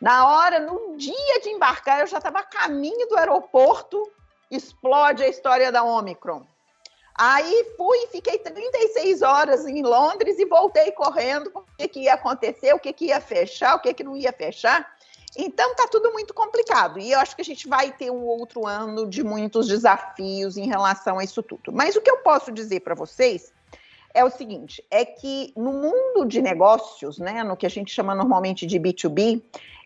Na hora, no dia de embarcar, eu já estava a caminho do aeroporto, explode a história da Omicron. Aí fui, fiquei 36 horas em Londres e voltei correndo o que, que ia acontecer, o que, que ia fechar, o que, que não ia fechar. Então tá tudo muito complicado. E eu acho que a gente vai ter um outro ano de muitos desafios em relação a isso tudo. Mas o que eu posso dizer para vocês é o seguinte: é que no mundo de negócios, né, no que a gente chama normalmente de B2B,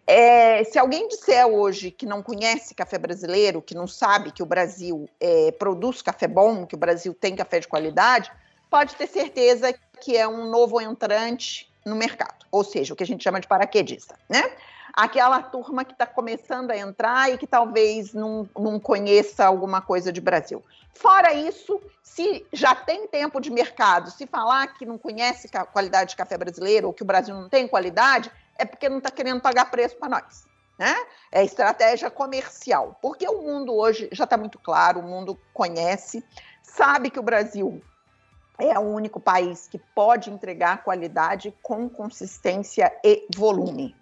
é, se alguém disser hoje que não conhece café brasileiro, que não sabe que o Brasil é, produz café bom, que o Brasil tem café de qualidade, pode ter certeza que é um novo entrante no mercado, ou seja, o que a gente chama de paraquedista, né? Aquela turma que está começando a entrar e que talvez não, não conheça alguma coisa de Brasil. Fora isso, se já tem tempo de mercado, se falar que não conhece a qualidade de café brasileiro ou que o Brasil não tem qualidade, é porque não está querendo pagar preço para nós. Né? É estratégia comercial, porque o mundo hoje já está muito claro, o mundo conhece, sabe que o Brasil é o único país que pode entregar qualidade com consistência e volume.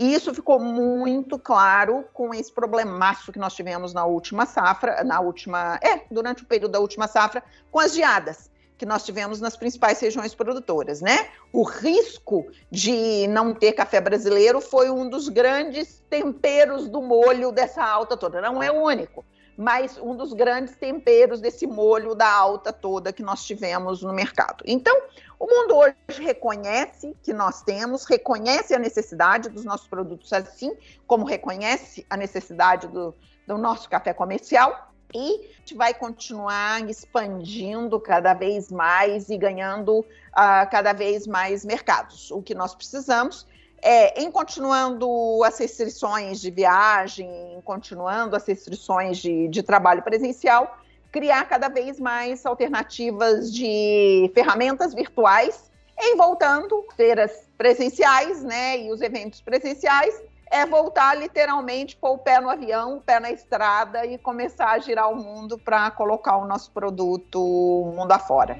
E isso ficou muito claro com esse problemaço que nós tivemos na última safra, na última, é, durante o período da última safra, com as geadas que nós tivemos nas principais regiões produtoras, né? O risco de não ter café brasileiro foi um dos grandes temperos do molho dessa alta toda. Não é o único, mas um dos grandes temperos desse molho da alta toda que nós tivemos no mercado. Então, o mundo hoje reconhece que nós temos, reconhece a necessidade dos nossos produtos, assim como reconhece a necessidade do, do nosso café comercial, e a gente vai continuar expandindo cada vez mais e ganhando uh, cada vez mais mercados. O que nós precisamos é, em continuando as restrições de viagem, em continuando as restrições de, de trabalho presencial, criar cada vez mais alternativas de ferramentas virtuais, em voltando feiras presenciais, né, e os eventos presenciais, é voltar literalmente pôr o pé no avião, o pé na estrada e começar a girar o mundo para colocar o nosso produto mundo afora.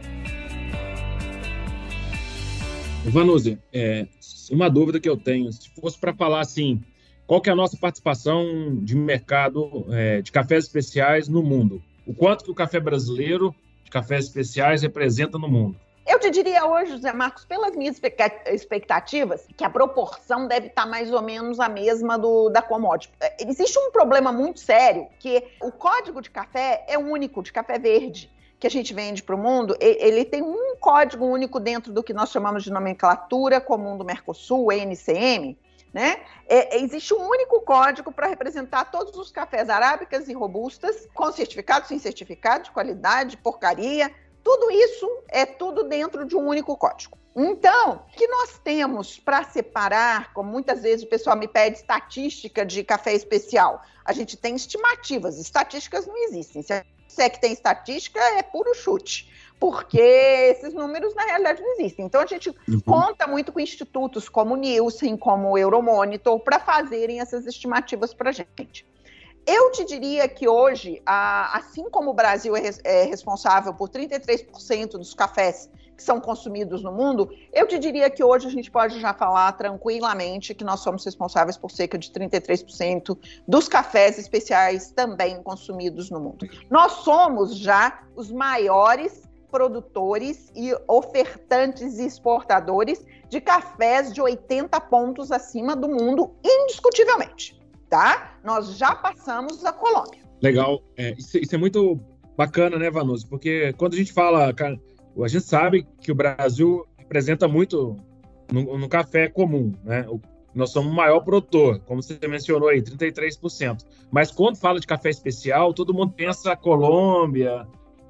Vanuzi, é, uma dúvida que eu tenho, se fosse para falar assim, qual que é a nossa participação de mercado é, de cafés especiais no mundo? o quanto que o café brasileiro de cafés especiais representa no mundo? Eu te diria hoje, José Marcos, pelas minhas expectativas, que a proporção deve estar mais ou menos a mesma do, da commodity. É, existe um problema muito sério, que o código de café é único, de café verde, que a gente vende para o mundo, ele tem um código único dentro do que nós chamamos de nomenclatura comum do Mercosul, NCM, né? É, existe um único código para representar todos os cafés arábicas e robustas, com certificado, sem certificado, de qualidade, porcaria. Tudo isso é tudo dentro de um único código. Então, o que nós temos para separar, como muitas vezes o pessoal me pede estatística de café especial, a gente tem estimativas, estatísticas não existem. Se é que tem estatística, é puro chute porque esses números na realidade não existem. Então a gente uhum. conta muito com institutos como o Nielsen, como o Euromonitor, para fazerem essas estimativas para a gente. Eu te diria que hoje, assim como o Brasil é, é responsável por 33% dos cafés que são consumidos no mundo, eu te diria que hoje a gente pode já falar tranquilamente que nós somos responsáveis por cerca de 33% dos cafés especiais também consumidos no mundo. Nós somos já os maiores produtores e ofertantes e exportadores de cafés de 80 pontos acima do mundo, indiscutivelmente, tá? Nós já passamos a Colômbia. Legal. É, isso, isso, é muito bacana, né, Vanuso? Porque quando a gente fala a gente sabe que o Brasil representa muito no, no café comum, né? O, nós somos o maior produtor, como você mencionou aí, 33%. Mas quando fala de café especial, todo mundo pensa Colômbia.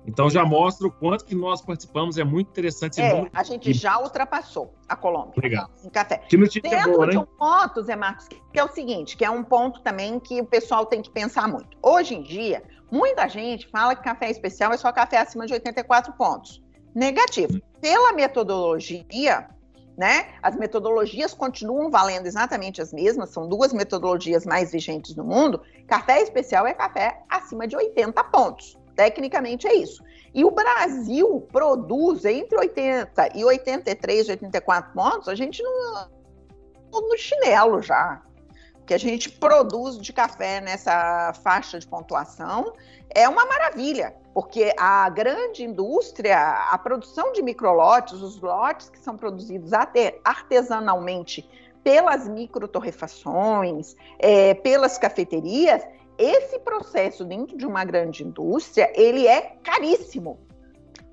Então já mostra o quanto que nós participamos, é muito interessante. É, a gente já ultrapassou a Colômbia Legal. em café. Que notícia Dentro boa, de um ponto, Zé Marcos, que é o seguinte, que é um ponto também que o pessoal tem que pensar muito. Hoje em dia, muita gente fala que café especial é só café acima de 84 pontos negativo. Pela metodologia, né? As metodologias continuam valendo exatamente as mesmas, são duas metodologias mais vigentes no mundo. Café especial é café acima de 80 pontos. Tecnicamente é isso. E o Brasil produz entre 80 e 83, 84 pontos, a gente não no chinelo já. Que a gente produz de café nessa faixa de pontuação é uma maravilha porque a grande indústria, a produção de microlotes, os lotes que são produzidos artesanalmente pelas microtorrefações, é, pelas cafeterias, esse processo dentro de uma grande indústria, ele é caríssimo.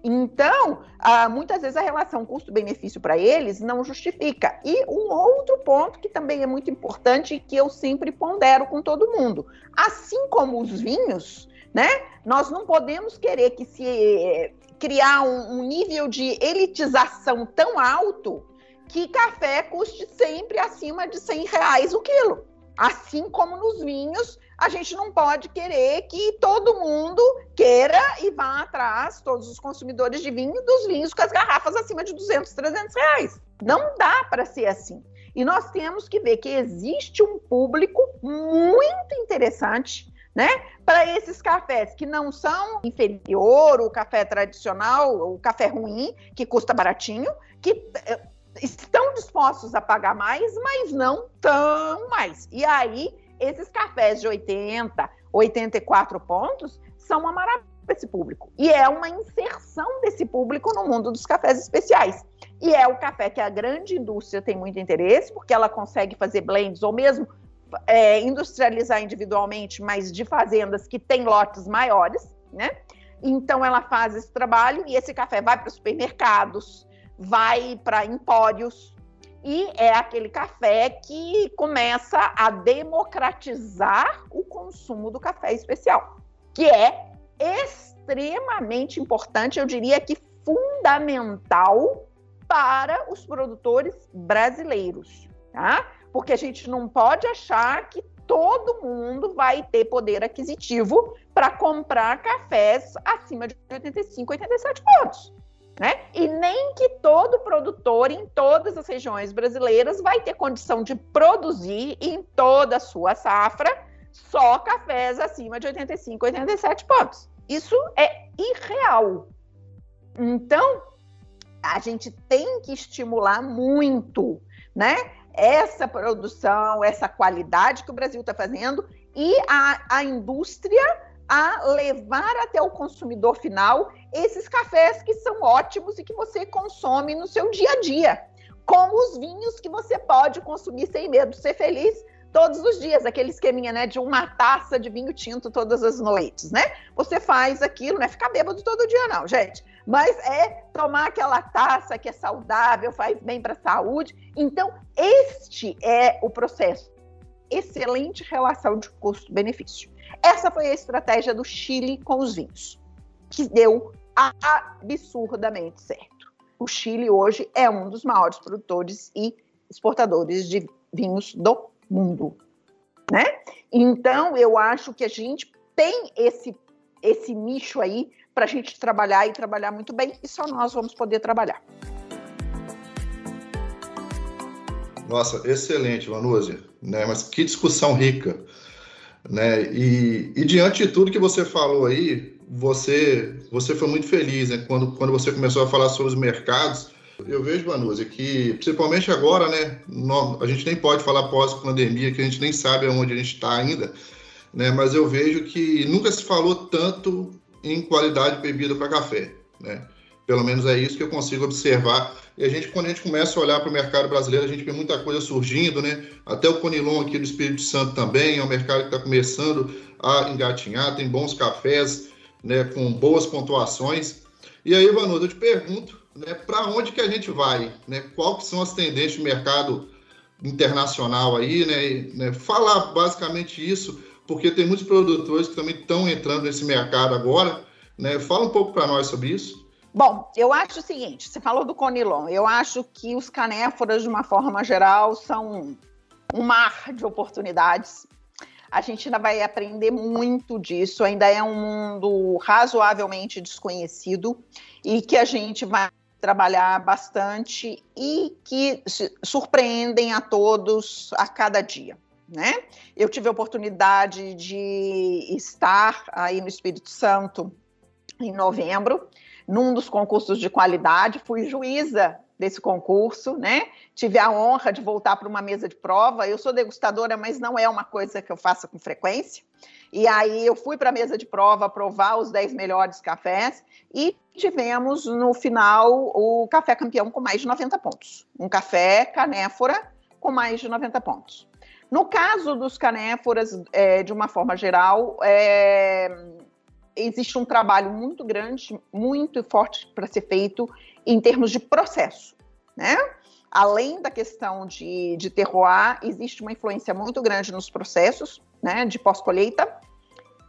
Então, ah, muitas vezes a relação custo-benefício para eles não justifica. E um outro ponto que também é muito importante e que eu sempre pondero com todo mundo, assim como os vinhos, né? Nós não podemos querer que se eh, criar um, um nível de elitização tão alto que café custe sempre acima de 100 reais o quilo. Assim como nos vinhos, a gente não pode querer que todo mundo queira e vá atrás, todos os consumidores de vinho, dos vinhos com as garrafas acima de 200, 300 reais. Não dá para ser assim. E nós temos que ver que existe um público muito interessante né? Para esses cafés que não são inferior, o café tradicional, o café ruim, que custa baratinho, que eh, estão dispostos a pagar mais, mas não tão mais. E aí, esses cafés de 80, 84 pontos são uma maravilha para esse público. E é uma inserção desse público no mundo dos cafés especiais. E é o café que a grande indústria tem muito interesse, porque ela consegue fazer blends ou mesmo é, industrializar individualmente, mas de fazendas que têm lotes maiores, né? Então ela faz esse trabalho e esse café vai para os supermercados, vai para empórios e é aquele café que começa a democratizar o consumo do café especial, que é extremamente importante, eu diria que fundamental para os produtores brasileiros, tá? porque a gente não pode achar que todo mundo vai ter poder aquisitivo para comprar cafés acima de 85, 87 pontos. Né? E nem que todo produtor em todas as regiões brasileiras vai ter condição de produzir em toda a sua safra só cafés acima de 85, 87 pontos. Isso é irreal. Então, a gente tem que estimular muito, né? essa produção, essa qualidade que o Brasil está fazendo e a, a indústria a levar até o consumidor final esses cafés que são ótimos e que você consome no seu dia a dia, como os vinhos que você pode consumir sem medo ser feliz todos os dias, aquele esqueminha, né, de uma taça de vinho tinto todas as noites, né? Você faz aquilo, não é ficar bêbado todo dia não, gente mas é tomar aquela taça que é saudável, faz bem para a saúde. Então, este é o processo. Excelente relação de custo-benefício. Essa foi a estratégia do Chile com os vinhos, que deu absurdamente certo. O Chile hoje é um dos maiores produtores e exportadores de vinhos do mundo, né? Então, eu acho que a gente tem esse esse nicho aí para a gente trabalhar e trabalhar muito bem, e só nós vamos poder trabalhar. Nossa, excelente, Vanusa, né? Mas que discussão rica. Né? E, e diante de tudo que você falou aí, você, você foi muito feliz né? quando, quando você começou a falar sobre os mercados. Eu vejo, Vanusa, que principalmente agora, né? a gente nem pode falar pós-pandemia, que a gente nem sabe aonde a gente está ainda, né? Mas eu vejo que nunca se falou tanto em qualidade de bebida para café, né? Pelo menos é isso que eu consigo observar. E a gente, quando a gente começa a olhar para o mercado brasileiro, a gente vê muita coisa surgindo, né? Até o Conilon aqui do Espírito Santo também é um mercado que está começando a engatinhar, tem bons cafés, né? Com boas pontuações. E aí, Vanusa, eu te pergunto, né? Para onde que a gente vai, né? Qual que são as tendências de mercado internacional aí, né? né? Falar basicamente isso, porque tem muitos produtores que também estão entrando nesse mercado agora, né? Fala um pouco para nós sobre isso. Bom, eu acho o seguinte: você falou do Conilon, eu acho que os canéforas, de uma forma geral, são um mar de oportunidades. A gente ainda vai aprender muito disso, ainda é um mundo razoavelmente desconhecido e que a gente vai trabalhar bastante e que surpreendem a todos a cada dia. Né? Eu tive a oportunidade de estar aí no Espírito Santo em novembro num dos concursos de qualidade, fui juíza desse concurso, né? Tive a honra de voltar para uma mesa de prova. Eu sou degustadora, mas não é uma coisa que eu faça com frequência. E aí eu fui para a mesa de prova provar os 10 melhores cafés e tivemos no final o café campeão com mais de 90 pontos. Um café canéfora com mais de 90 pontos. No caso dos canéforas, é, de uma forma geral, é, existe um trabalho muito grande, muito forte para ser feito em termos de processo, né? Além da questão de, de terroir, existe uma influência muito grande nos processos, né, de pós-colheita,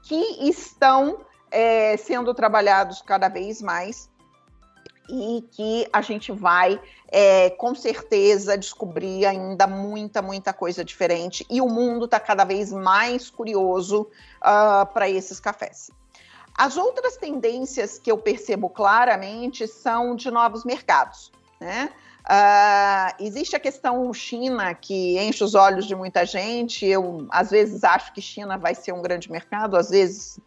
que estão é, sendo trabalhados cada vez mais e que a gente vai, é, com certeza, descobrir ainda muita, muita coisa diferente. E o mundo está cada vez mais curioso uh, ah, para esses cafés. As outras tendências que eu percebo claramente são de novos mercados. Né? Uh, existe a questão China, que enche os olhos de muita gente. Eu, às vezes, acho que China vai ser um grande mercado, às vezes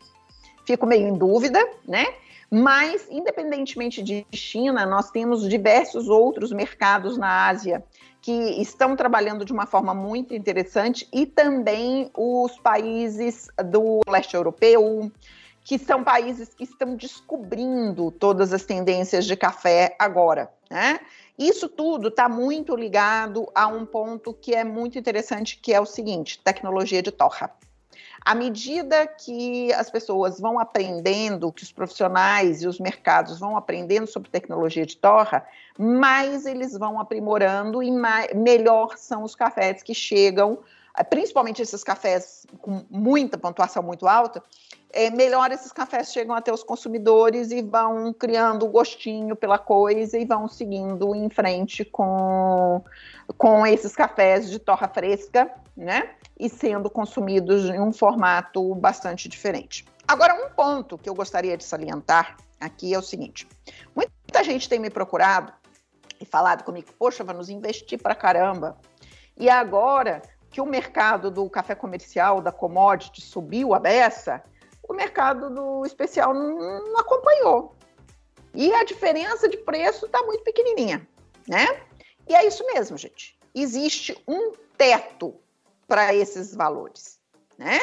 fico meio em dúvida, né? Mas, independentemente de China, nós temos diversos outros mercados na Ásia que estão trabalhando de uma forma muito interessante e também os países do leste europeu, que são países que estão descobrindo todas as tendências de café agora, né? Isso tudo está muito ligado a um ponto que é muito interessante, que é o seguinte: tecnologia de torra. À medida que as pessoas vão aprendendo, que os profissionais e os mercados vão aprendendo sobre tecnologia de torra, mais eles vão aprimorando e mais, melhor são os cafés que chegam, principalmente esses cafés com muita pontuação muito alta, é, melhor esses cafés chegam até os consumidores e vão criando gostinho pela coisa e vão seguindo em frente com, com esses cafés de torra fresca, né? E sendo consumidos em um formato bastante diferente. Agora, um ponto que eu gostaria de salientar aqui é o seguinte: muita gente tem me procurado e falado comigo, poxa, vamos investir para caramba. E agora que o mercado do café comercial, da commodity, subiu a beça, o mercado do especial não, não acompanhou. E a diferença de preço está muito pequenininha, né? E é isso mesmo, gente. Existe um teto para esses valores, né?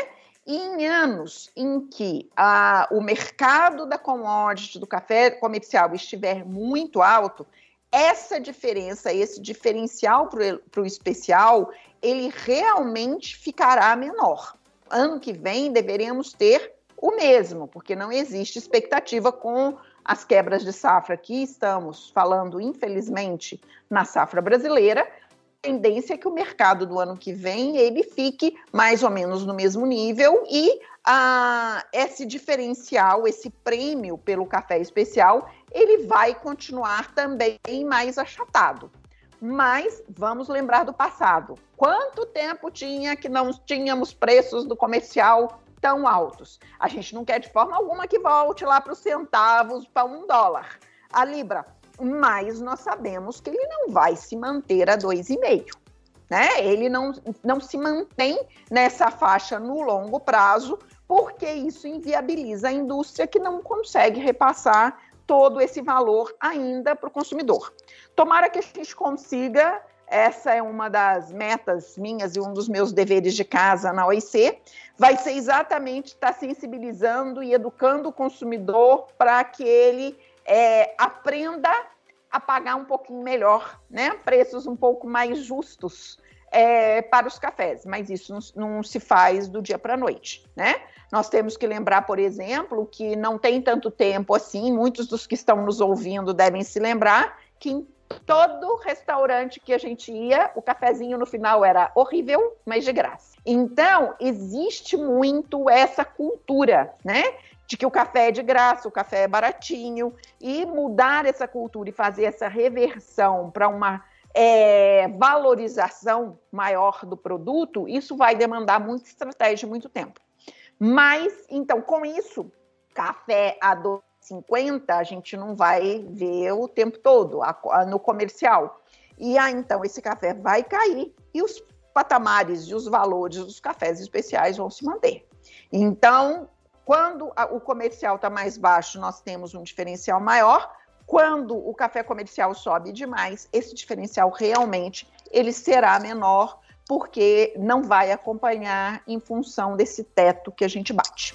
E em anos em que a, o mercado da commodity, do café comercial estiver muito alto, essa diferença, esse diferencial para o especial, ele realmente ficará menor. Ano que vem deveremos ter o mesmo, porque não existe expectativa com as quebras de safra que estamos falando, infelizmente, na safra brasileira. A tendência é que o mercado do ano que vem ele fique mais ou menos no mesmo nível e ah, esse diferencial, esse prêmio pelo café especial, ele vai continuar também mais achatado. Mas vamos lembrar do passado. Quanto tempo tinha que não tínhamos preços do comercial tão altos. A gente não quer de forma alguma que volte lá para os centavos, para um dólar a libra, mas nós sabemos que ele não vai se manter a 2,5. né? Ele não, não se mantém nessa faixa no longo prazo, porque isso inviabiliza a indústria que não consegue repassar todo esse valor ainda para o consumidor. Tomara que a gente consiga, essa é uma das metas minhas e um dos meus deveres de casa na OIC, vai ser exatamente estar tá sensibilizando e educando o consumidor para que ele é, aprenda a pagar um pouquinho melhor, né? Preços um pouco mais justos é, para os cafés, mas isso não, não se faz do dia para a noite, né? Nós temos que lembrar, por exemplo, que não tem tanto tempo assim, muitos dos que estão nos ouvindo devem se lembrar que em todo restaurante que a gente ia, o cafezinho no final era horrível, mas de graça. Então, existe muito essa cultura, né? De que o café é de graça, o café é baratinho, e mudar essa cultura e fazer essa reversão para uma é, valorização maior do produto, isso vai demandar muita estratégia e muito tempo. Mas, então, com isso, café a 2,50 a gente não vai ver o tempo todo a, a, no comercial. E aí, então, esse café vai cair e os patamares e os valores dos cafés especiais vão se manter. Então, quando a, o comercial está mais baixo, nós temos um diferencial maior. Quando o café comercial sobe demais, esse diferencial realmente ele será menor, porque não vai acompanhar em função desse teto que a gente bate.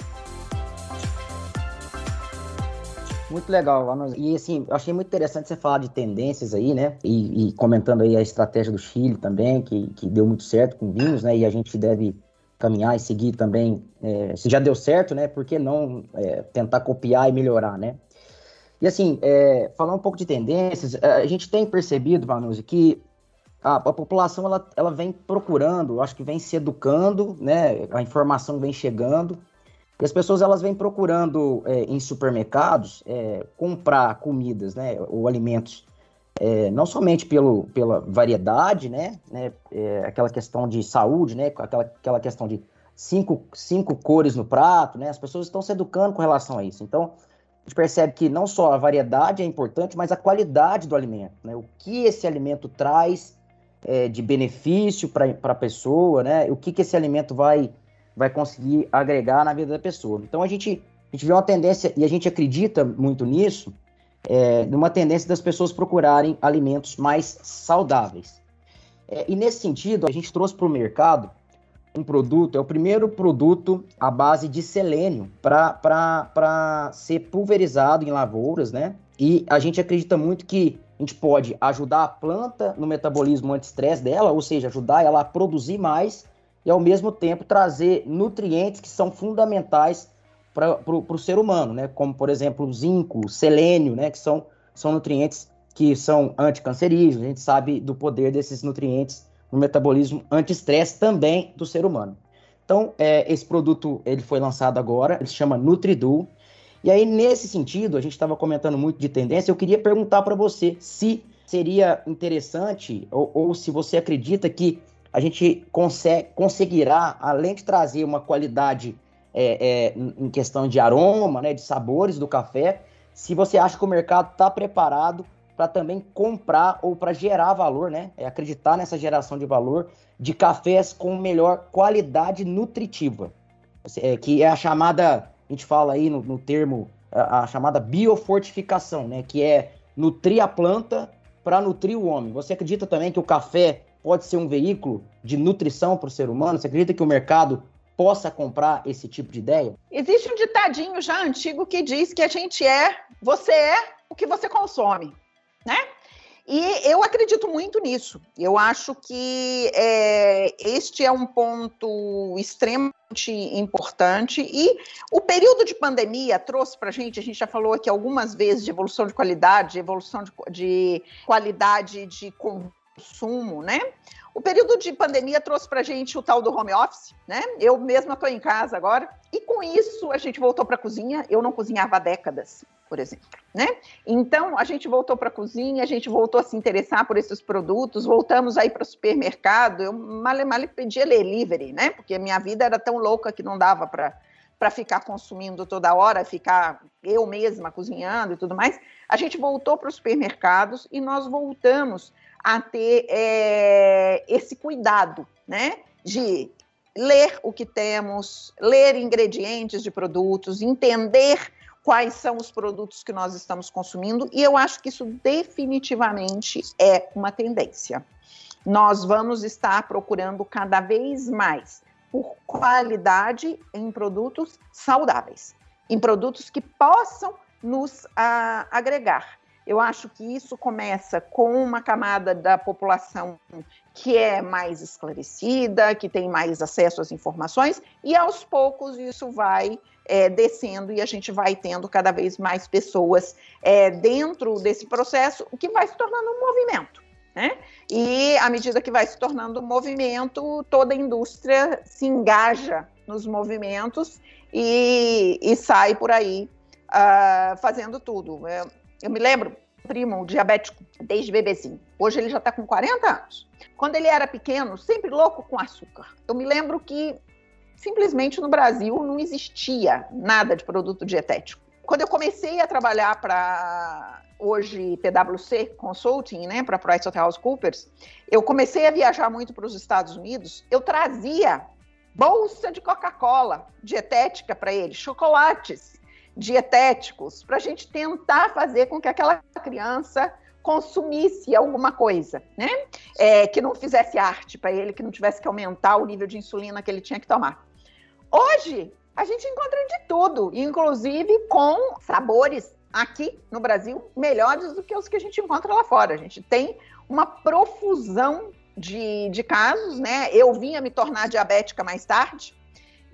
Muito legal, E assim, eu achei muito interessante você falar de tendências aí, né? E, e, comentando aí a estratégia do Chile também, que, que deu muito certo com vinhos, né? E a gente deve caminhar e seguir também. É, se já deu certo, né? Por que não é, tentar copiar e melhorar, né? E assim, é, falar um pouco de tendências, a gente tem percebido, Vanusi, que a, a, população ela, ela vem procurando, acho que vem se educando, né? A informação vem chegando. E as pessoas elas vêm procurando é, em supermercados é, comprar comidas, né, ou alimentos, é, não somente pelo, pela variedade, né, né? É, aquela questão de saúde, né, aquela, aquela questão de cinco, cinco cores no prato, né, as pessoas estão se educando com relação a isso. Então, a gente percebe que não só a variedade é importante, mas a qualidade do alimento, né, o que esse alimento traz é, de benefício para a pessoa, né, o que, que esse alimento vai vai conseguir agregar na vida da pessoa. Então a gente, a gente vê uma tendência, e a gente acredita muito nisso, é, numa tendência das pessoas procurarem alimentos mais saudáveis. É, e nesse sentido, a gente trouxe para o mercado um produto, é o primeiro produto à base de selênio para ser pulverizado em lavouras, né? E a gente acredita muito que gente pode ajudar a planta no metabolismo anti-estresse dela, ou seja, ajudar ela a produzir mais e ao mesmo tempo trazer nutrientes que são fundamentais para o ser humano, né? Como, por exemplo, zinco, selênio, né? Que são, são nutrientes que são anticancerígenos. A gente sabe do poder desses nutrientes no metabolismo anti-estresse também do ser humano. Então, é, esse produto ele foi lançado agora, ele se chama Nutridu. E aí, nesse sentido, a gente estava comentando muito de tendência, eu queria perguntar para você se seria interessante ou, ou se você acredita que a gente consegue, conseguirá, além de trazer uma qualidade é, é, em questão de aroma, né, de sabores do café, se você acha que o mercado está preparado para também comprar ou para gerar valor, né? É acreditar nessa geração de valor de cafés com melhor qualidade nutritiva, é, que é a chamada, a gente fala aí no, no termo, a, a, chamada biofortificação, né? Que é nutrir a planta para nutrir o homem. Você acredita também que o café pode ser um veículo de nutrição para o ser humano? Você acredita que o mercado possa comprar esse tipo de ideia? Existe um ditadinho já antigo que diz que a gente é, você é o que você consome, né? E eu acredito muito nisso. Eu acho que é, este é um ponto extremamente importante. E o período de pandemia trouxe para a gente, a gente já falou aqui algumas vezes de evolução de qualidade, de evolução de, de qualidade de consumo, né? O período de pandemia trouxe para a gente o tal do home office, né? Eu mesma estou em casa agora e com isso a gente voltou para a cozinha. Eu não cozinhava há décadas, por exemplo, né? Então a gente voltou para a cozinha, a gente voltou a se interessar por esses produtos, voltamos aí para o supermercado. Eu mal mal pedia delivery, né? Porque a minha vida era tão louca que não dava para para ficar consumindo toda hora, ficar eu mesma cozinhando e tudo mais. A gente voltou para os supermercados e nós voltamos a ter é, esse cuidado, né? De ler o que temos, ler ingredientes de produtos, entender quais são os produtos que nós estamos consumindo, e eu acho que isso definitivamente é uma tendência. Nós vamos estar procurando cada vez mais por qualidade em produtos saudáveis, em produtos que possam nos a, agregar. Eu acho que isso começa com uma camada da população que é mais esclarecida, que tem mais acesso às informações, e aos poucos isso vai é, descendo e a gente vai tendo cada vez mais pessoas é, dentro desse processo, o que vai se tornando um movimento. Né? E à medida que vai se tornando um movimento, toda a indústria se engaja nos movimentos e, e sai por aí uh, fazendo tudo. Eu, eu me lembro, primo diabético desde bebezinho. Hoje ele já está com 40 anos. Quando ele era pequeno, sempre louco com açúcar. Eu me lembro que simplesmente no Brasil não existia nada de produto dietético. Quando eu comecei a trabalhar para hoje PwC Consulting, né, para PricewaterhouseCoopers, eu comecei a viajar muito para os Estados Unidos. Eu trazia bolsa de Coca-Cola dietética para eles, chocolates dietéticos, para a gente tentar fazer com que aquela criança consumisse alguma coisa, né? É, que não fizesse arte para ele, que não tivesse que aumentar o nível de insulina que ele tinha que tomar. Hoje, a gente encontra de tudo, inclusive com sabores aqui no Brasil melhores do que os que a gente encontra lá fora. A gente tem uma profusão de, de casos, né? Eu vinha me tornar diabética mais tarde.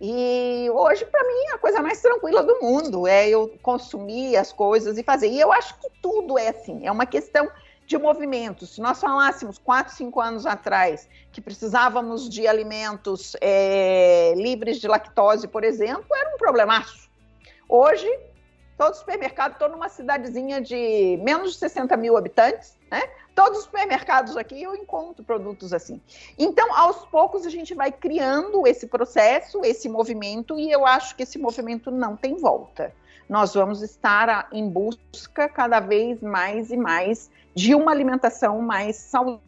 E hoje, para mim, a coisa mais tranquila do mundo é eu consumir as coisas e fazer. E eu acho que tudo é assim, é uma questão de movimento. Se nós falássemos quatro, cinco anos atrás que precisávamos de alimentos é, livres de lactose, por exemplo, era um problemaço. Hoje, todo supermercado, estou numa cidadezinha de menos de 60 mil habitantes, né? Todos os supermercados aqui eu encontro produtos assim. Então, aos poucos, a gente vai criando esse processo, esse movimento, e eu acho que esse movimento não tem volta. Nós vamos estar em busca cada vez mais e mais de uma alimentação mais saudável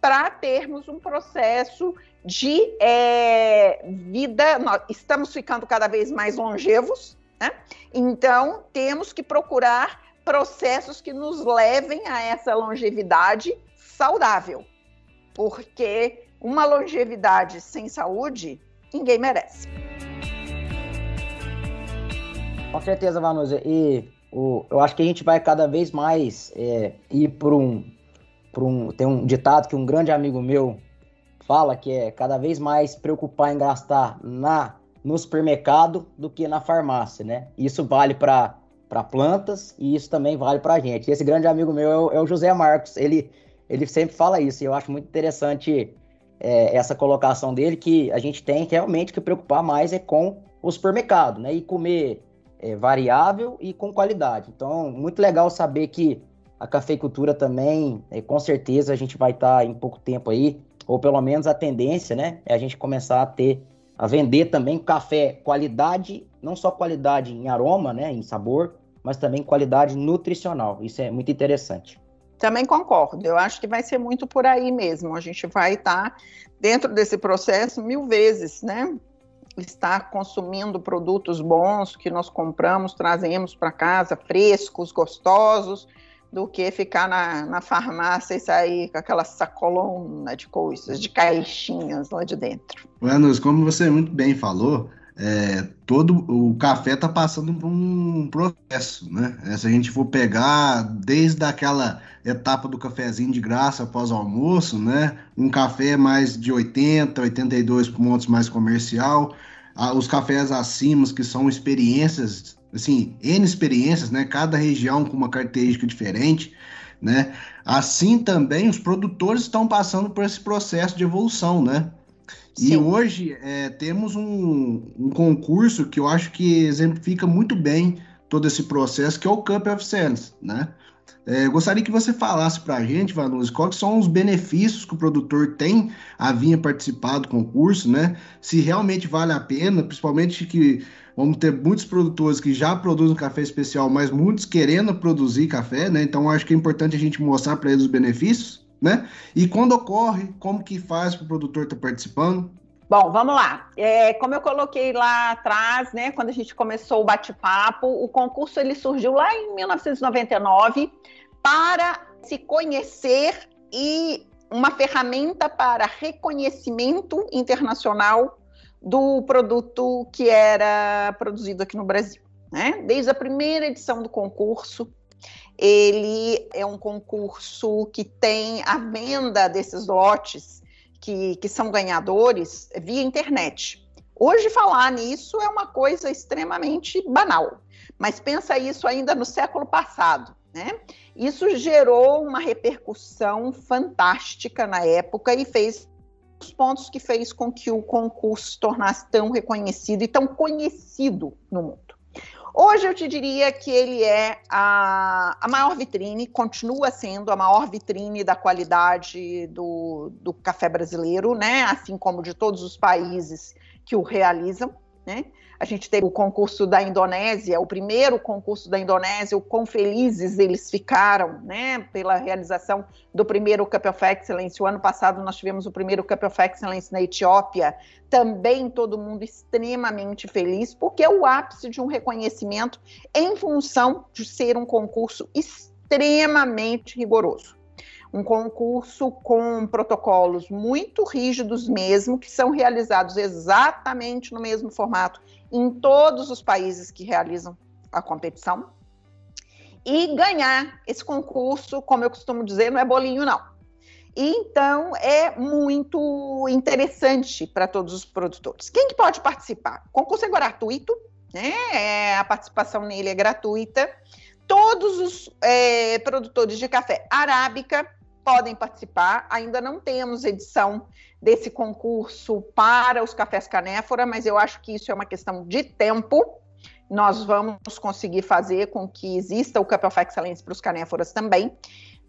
para termos um processo de é, vida. Nós estamos ficando cada vez mais longevos, né? Então temos que procurar processos que nos levem a essa longevidade saudável, porque uma longevidade sem saúde ninguém merece. Com certeza, Vanusa. E o, eu acho que a gente vai cada vez mais é, ir por um, um. Tem um ditado que um grande amigo meu fala que é cada vez mais preocupar em gastar na, no supermercado do que na farmácia, né? Isso vale para plantas e isso também vale para a gente. Esse grande amigo meu é o, é o, José Marcos, ele, ele sempre fala isso e eu acho muito interessante é, essa colocação dele que a gente tem realmente que preocupar mais é com o supermercado, né? E comer é, variável e com qualidade. Então, muito legal saber que a cafeicultura também, é, com certeza, a gente vai estar tá em pouco tempo aí, ou pelo menos a tendência, né? É a gente começar a ter, a vender também café qualidade, não só qualidade em aroma, né? Em sabor, mas também qualidade nutricional. Isso é muito interessante. Também concordo. Eu acho que vai ser muito por aí mesmo. A gente vai estar dentro desse processo mil vezes, né? estar consumindo produtos bons que nós compramos, trazemos para casa, frescos, gostosos, do que ficar na, na farmácia e sair com aquela sacolona de coisas, de caixinhas lá de dentro. Manos, como você muito bem falou, é, todo o café está passando por um processo, né? É, se a gente for pegar desde aquela etapa do cafezinho de graça após o almoço, né? Um café mais de 80, 82 pontos mais comercial, os cafés acima que são experiências, assim, N experiências, né? Cada região com uma característica diferente, né? Assim também os produtores estão passando por esse processo de evolução, né? Sim. E hoje é, temos um, um, concurso que eu acho que exemplifica muito bem todo esse processo, que é o Cup of Sense, né? É, gostaria que você falasse para a gente, Vanusa, quais são os benefícios que o produtor tem a vir participar do concurso, né? Se realmente vale a pena, principalmente que vamos ter muitos produtores que já produzem café especial, mas muitos querendo produzir café, né? Então acho que é importante a gente mostrar para eles os benefícios. né? E quando ocorre, como que faz para o produtor estar tá participando? Bom, vamos lá. É, como eu coloquei lá atrás, né, quando a gente começou o bate-papo, o concurso ele surgiu lá em 1999 para se conhecer e uma ferramenta para reconhecimento internacional do produto que era produzido aqui no Brasil. Né? Desde a primeira edição do concurso, ele é um concurso que tem a venda desses lotes que, que são ganhadores via internet. Hoje falar nisso é uma coisa extremamente banal, mas pensa isso ainda no século passado, né? Isso gerou uma repercussão fantástica na época e fez os pontos que fez com que o concurso se tornasse tão reconhecido e tão conhecido no mundo. Hoje eu te diria que ele é a, a maior vitrine, continua sendo a maior vitrine da qualidade do, do café brasileiro, né? Assim como de todos os países que o realizam. Né? A gente teve o concurso da Indonésia, o primeiro concurso da Indonésia, o quão felizes eles ficaram né, pela realização do primeiro Cup of Excellence. O ano passado nós tivemos o primeiro Cup of Excellence na Etiópia, também todo mundo extremamente feliz, porque é o ápice de um reconhecimento em função de ser um concurso extremamente rigoroso um concurso com protocolos muito rígidos mesmo, que são realizados exatamente no mesmo formato em todos os países que realizam a competição. E ganhar esse concurso, como eu costumo dizer, não é bolinho, não. Então, é muito interessante para todos os produtores. Quem que pode participar? O concurso é gratuito, né? É, a participação nele é gratuita. Todos os é, produtores de café arábica podem participar. Ainda não temos edição desse concurso para os cafés canéfora, mas eu acho que isso é uma questão de tempo. Nós vamos conseguir fazer com que exista o of Excellence para os canéforas também.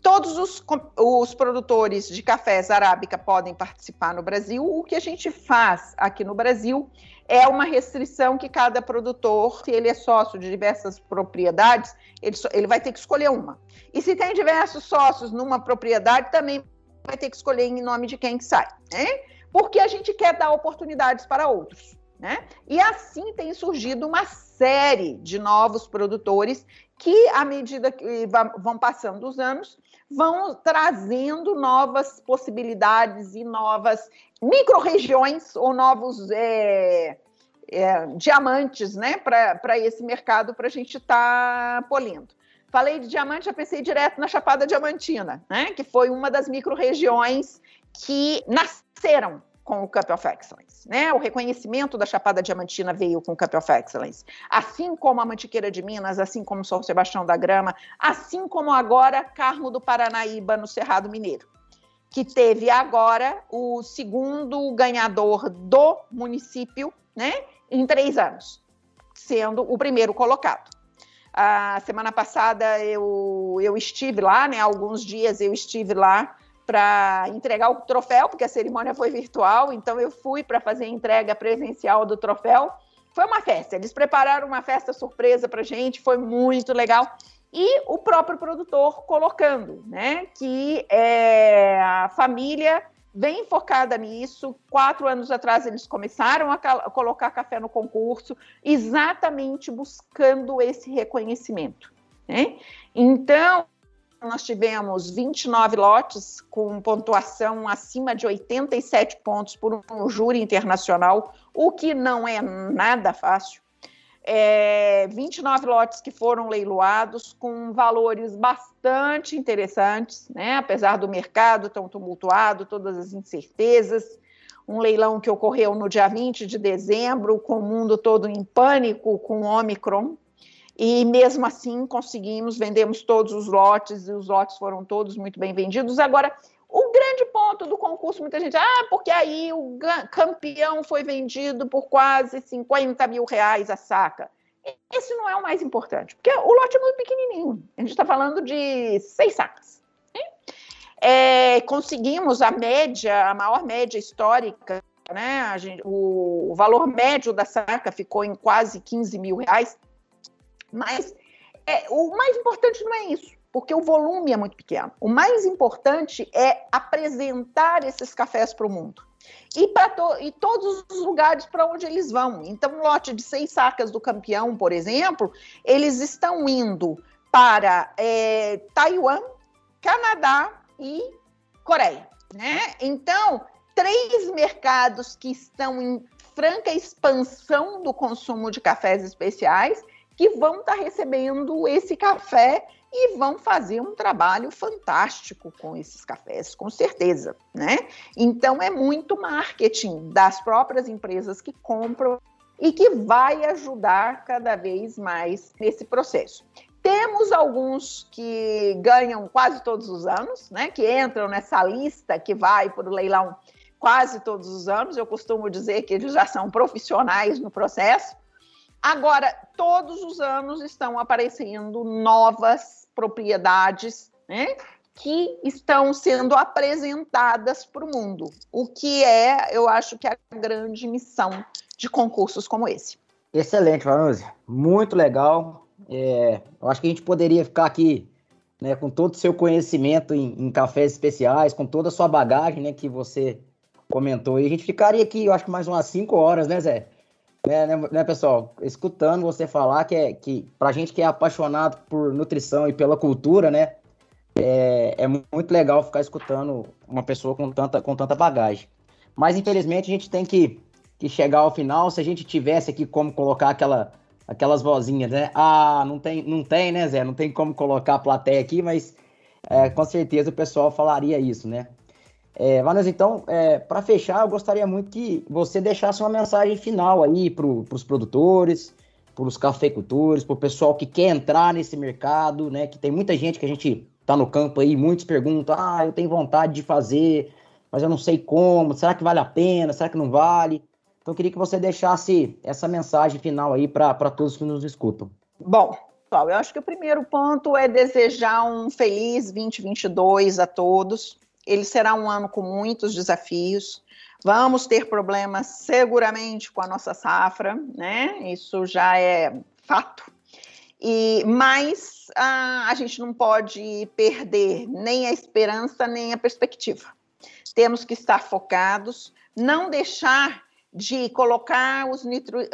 Todos os, os, produtores de cafés arábica podem participar no Brasil. O que a gente faz aqui no Brasil é uma restrição que cada produtor, se ele é sócio de diversas propriedades, ele, ele vai ter que escolher uma. E se tem diversos sócios numa propriedade, também vai ter que escolher em nome de quem que sai, né? Porque a gente quer dar oportunidades para outros, né? E assim tem surgido uma série de novos produtores que, à medida que vão passando os anos, vão trazendo novas possibilidades e novas micro-regiões ou novos é, é, diamantes né, para esse mercado para a gente estar tá polindo. Falei de diamante, já pensei direto na Chapada Diamantina, né, que foi uma das micro-regiões que nasceram com o Cup of Excellence. Né? O reconhecimento da Chapada Diamantina veio com o Cup of Excellence. Assim como a Mantiqueira de Minas, assim como São Sebastião da Grama, assim como agora Carmo do Paranaíba, no Cerrado Mineiro, que teve agora o segundo ganhador do município, né? Em três anos, sendo o primeiro colocado. A semana passada eu, eu estive lá, né? Alguns dias eu estive lá para entregar o troféu, porque a cerimônia foi virtual, então eu fui para fazer a entrega presencial do troféu. Foi uma festa, eles prepararam uma festa surpresa para gente, foi muito legal. E o próprio produtor colocando, né, que é, a família vem focada nisso. Quatro anos atrás eles começaram a colocar café no concurso, exatamente buscando esse reconhecimento. Né? Então, nós tivemos 29 lotes com pontuação acima de 87 pontos por um júri internacional, o que não é nada fácil. É, 29 lotes que foram leiloados com valores bastante interessantes, né? apesar do mercado tão tumultuado, todas as incertezas. Um leilão que ocorreu no dia 20 de dezembro, com o mundo todo em pânico com o Omicron, e mesmo assim conseguimos, vendemos todos os lotes e os lotes foram todos muito bem vendidos. Agora, o grande ponto do concurso, muita gente, ah, porque aí o campeão foi vendido por quase 50 mil reais a saca. Esse não é o mais importante, porque o lote é muito pequenininho. A gente está falando de seis sacas. Né? É, conseguimos a média, a maior média histórica, né? Gente, o, o valor médio da saca ficou em quase 15 mil reais. Mas é, o mais importante não é isso. porque o volume é muito pequeno. O mais importante é apresentar esses cafés para o mundo. E para to todos os lugares para onde eles vão. Então, um lote de seis sacas do campeão, por exemplo, eles estão indo para é, Taiwan, Canadá e Coreia. Né? Então, três mercados que estão em franca expansão do consumo de cafés especiais que vão estar tá recebendo esse café e vão fazer um trabalho fantástico com esses cafés, com certeza, né? Então é muito marketing das próprias empresas que compram e que vai ajudar cada vez mais nesse processo. Temos alguns que ganham quase todos os anos, né? Que entram nessa lista que vai para o leilão quase todos os anos. Eu costumo dizer que eles já são profissionais no processo. Agora, todos os anos estão aparecendo novas propriedades, né? Que estão sendo apresentadas para o mundo, o que é, eu acho que é a grande missão de concursos como esse. Excelente, Vanuzi. Muito legal. É, eu acho que a gente poderia ficar aqui né, com todo o seu conhecimento em, em, cafés especiais, com toda a sua bagagem né, que você comentou. E a gente ficaria aqui, eu acho mais umas 5 horas, né, Zé? É, né, né, pessoal? Escutando você falar que, é, que pra gente que é apaixonado por nutrição e pela cultura, né? É, é muito legal ficar escutando uma pessoa com tanta, com tanta bagagem. Mas infelizmente a gente tem que, que chegar ao final. Se a gente tivesse aqui como colocar aquela aquelas vozinhas, né? Ah, não tem, não tem, né, Zé? Não tem como colocar a plateia aqui, mas é, com certeza o pessoal falaria isso, né? É, então, é, para fechar, eu gostaria muito que você deixasse uma mensagem final aí para os produtores, para os cafeicultores, para o pessoal que quer entrar nesse mercado, né? Que tem muita gente que a gente tá no campo aí, muitos perguntam, ah, eu tenho vontade de fazer, mas eu não sei como, será que vale a pena, será que não vale? Então, eu queria que você deixasse essa mensagem final aí para todos que nos escutam. Bom, pessoal, eu acho que o primeiro ponto é desejar um feliz 2022 a todos. Ele será um ano com muitos desafios. Vamos ter problemas seguramente com a nossa safra, né? Isso já é fato. E mas a, a gente não pode perder nem a esperança nem a perspectiva. Temos que estar focados, não deixar de colocar os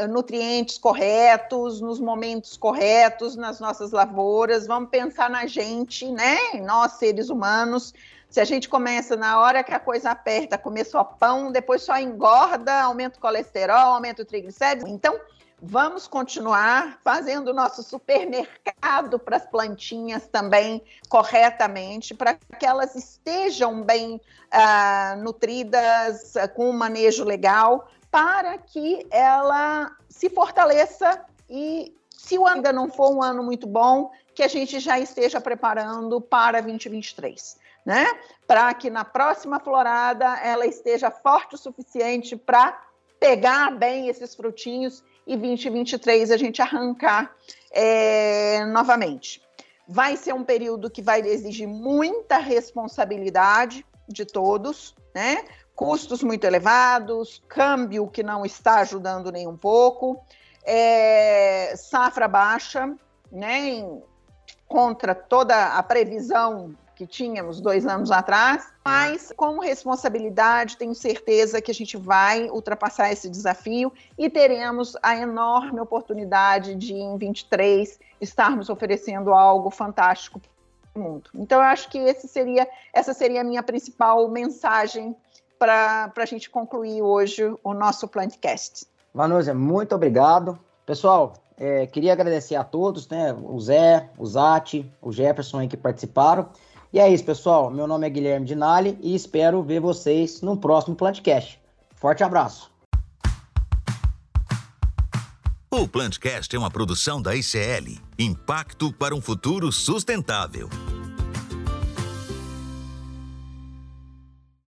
nutrientes corretos nos momentos corretos nas nossas lavouras. Vamos pensar na gente, né? Nós seres humanos. Se a gente começa na hora que a coisa aperta, comer só pão, depois só engorda, aumenta o colesterol, aumenta o triglicérides. Então, Vamos continuar fazendo o nosso supermercado para as plantinhas também corretamente, para que elas estejam bem uh, nutridas, com um manejo legal, para que ela se fortaleça e, se o ano ainda não for um ano muito bom, que a gente já esteja preparando para 2023, né? Para que na próxima florada ela esteja forte o suficiente para pegar bem esses frutinhos e 2023 a gente arrancar é, novamente. Vai ser um período que vai exigir muita responsabilidade de todos, né? custos muito elevados, câmbio que não está ajudando nem um pouco, é, safra baixa, né, contra toda a previsão que tínhamos dois anos atrás, mas com responsabilidade, tenho certeza que a gente vai ultrapassar esse desafio e teremos a enorme oportunidade de, em 23, estarmos oferecendo algo fantástico para o mundo. Então, eu acho que seria, essa seria a minha principal mensagem para a gente concluir hoje o nosso Plantcast. Vanusa, muito obrigado. Pessoal, é, queria agradecer a todos, né? O Zé, o Zati, o Jefferson aí que participaram. E é isso, pessoal. Meu nome é Guilherme Dinali e espero ver vocês no próximo Plantcast. Forte abraço. O Plantcast é uma produção da ICL Impacto para um Futuro Sustentável.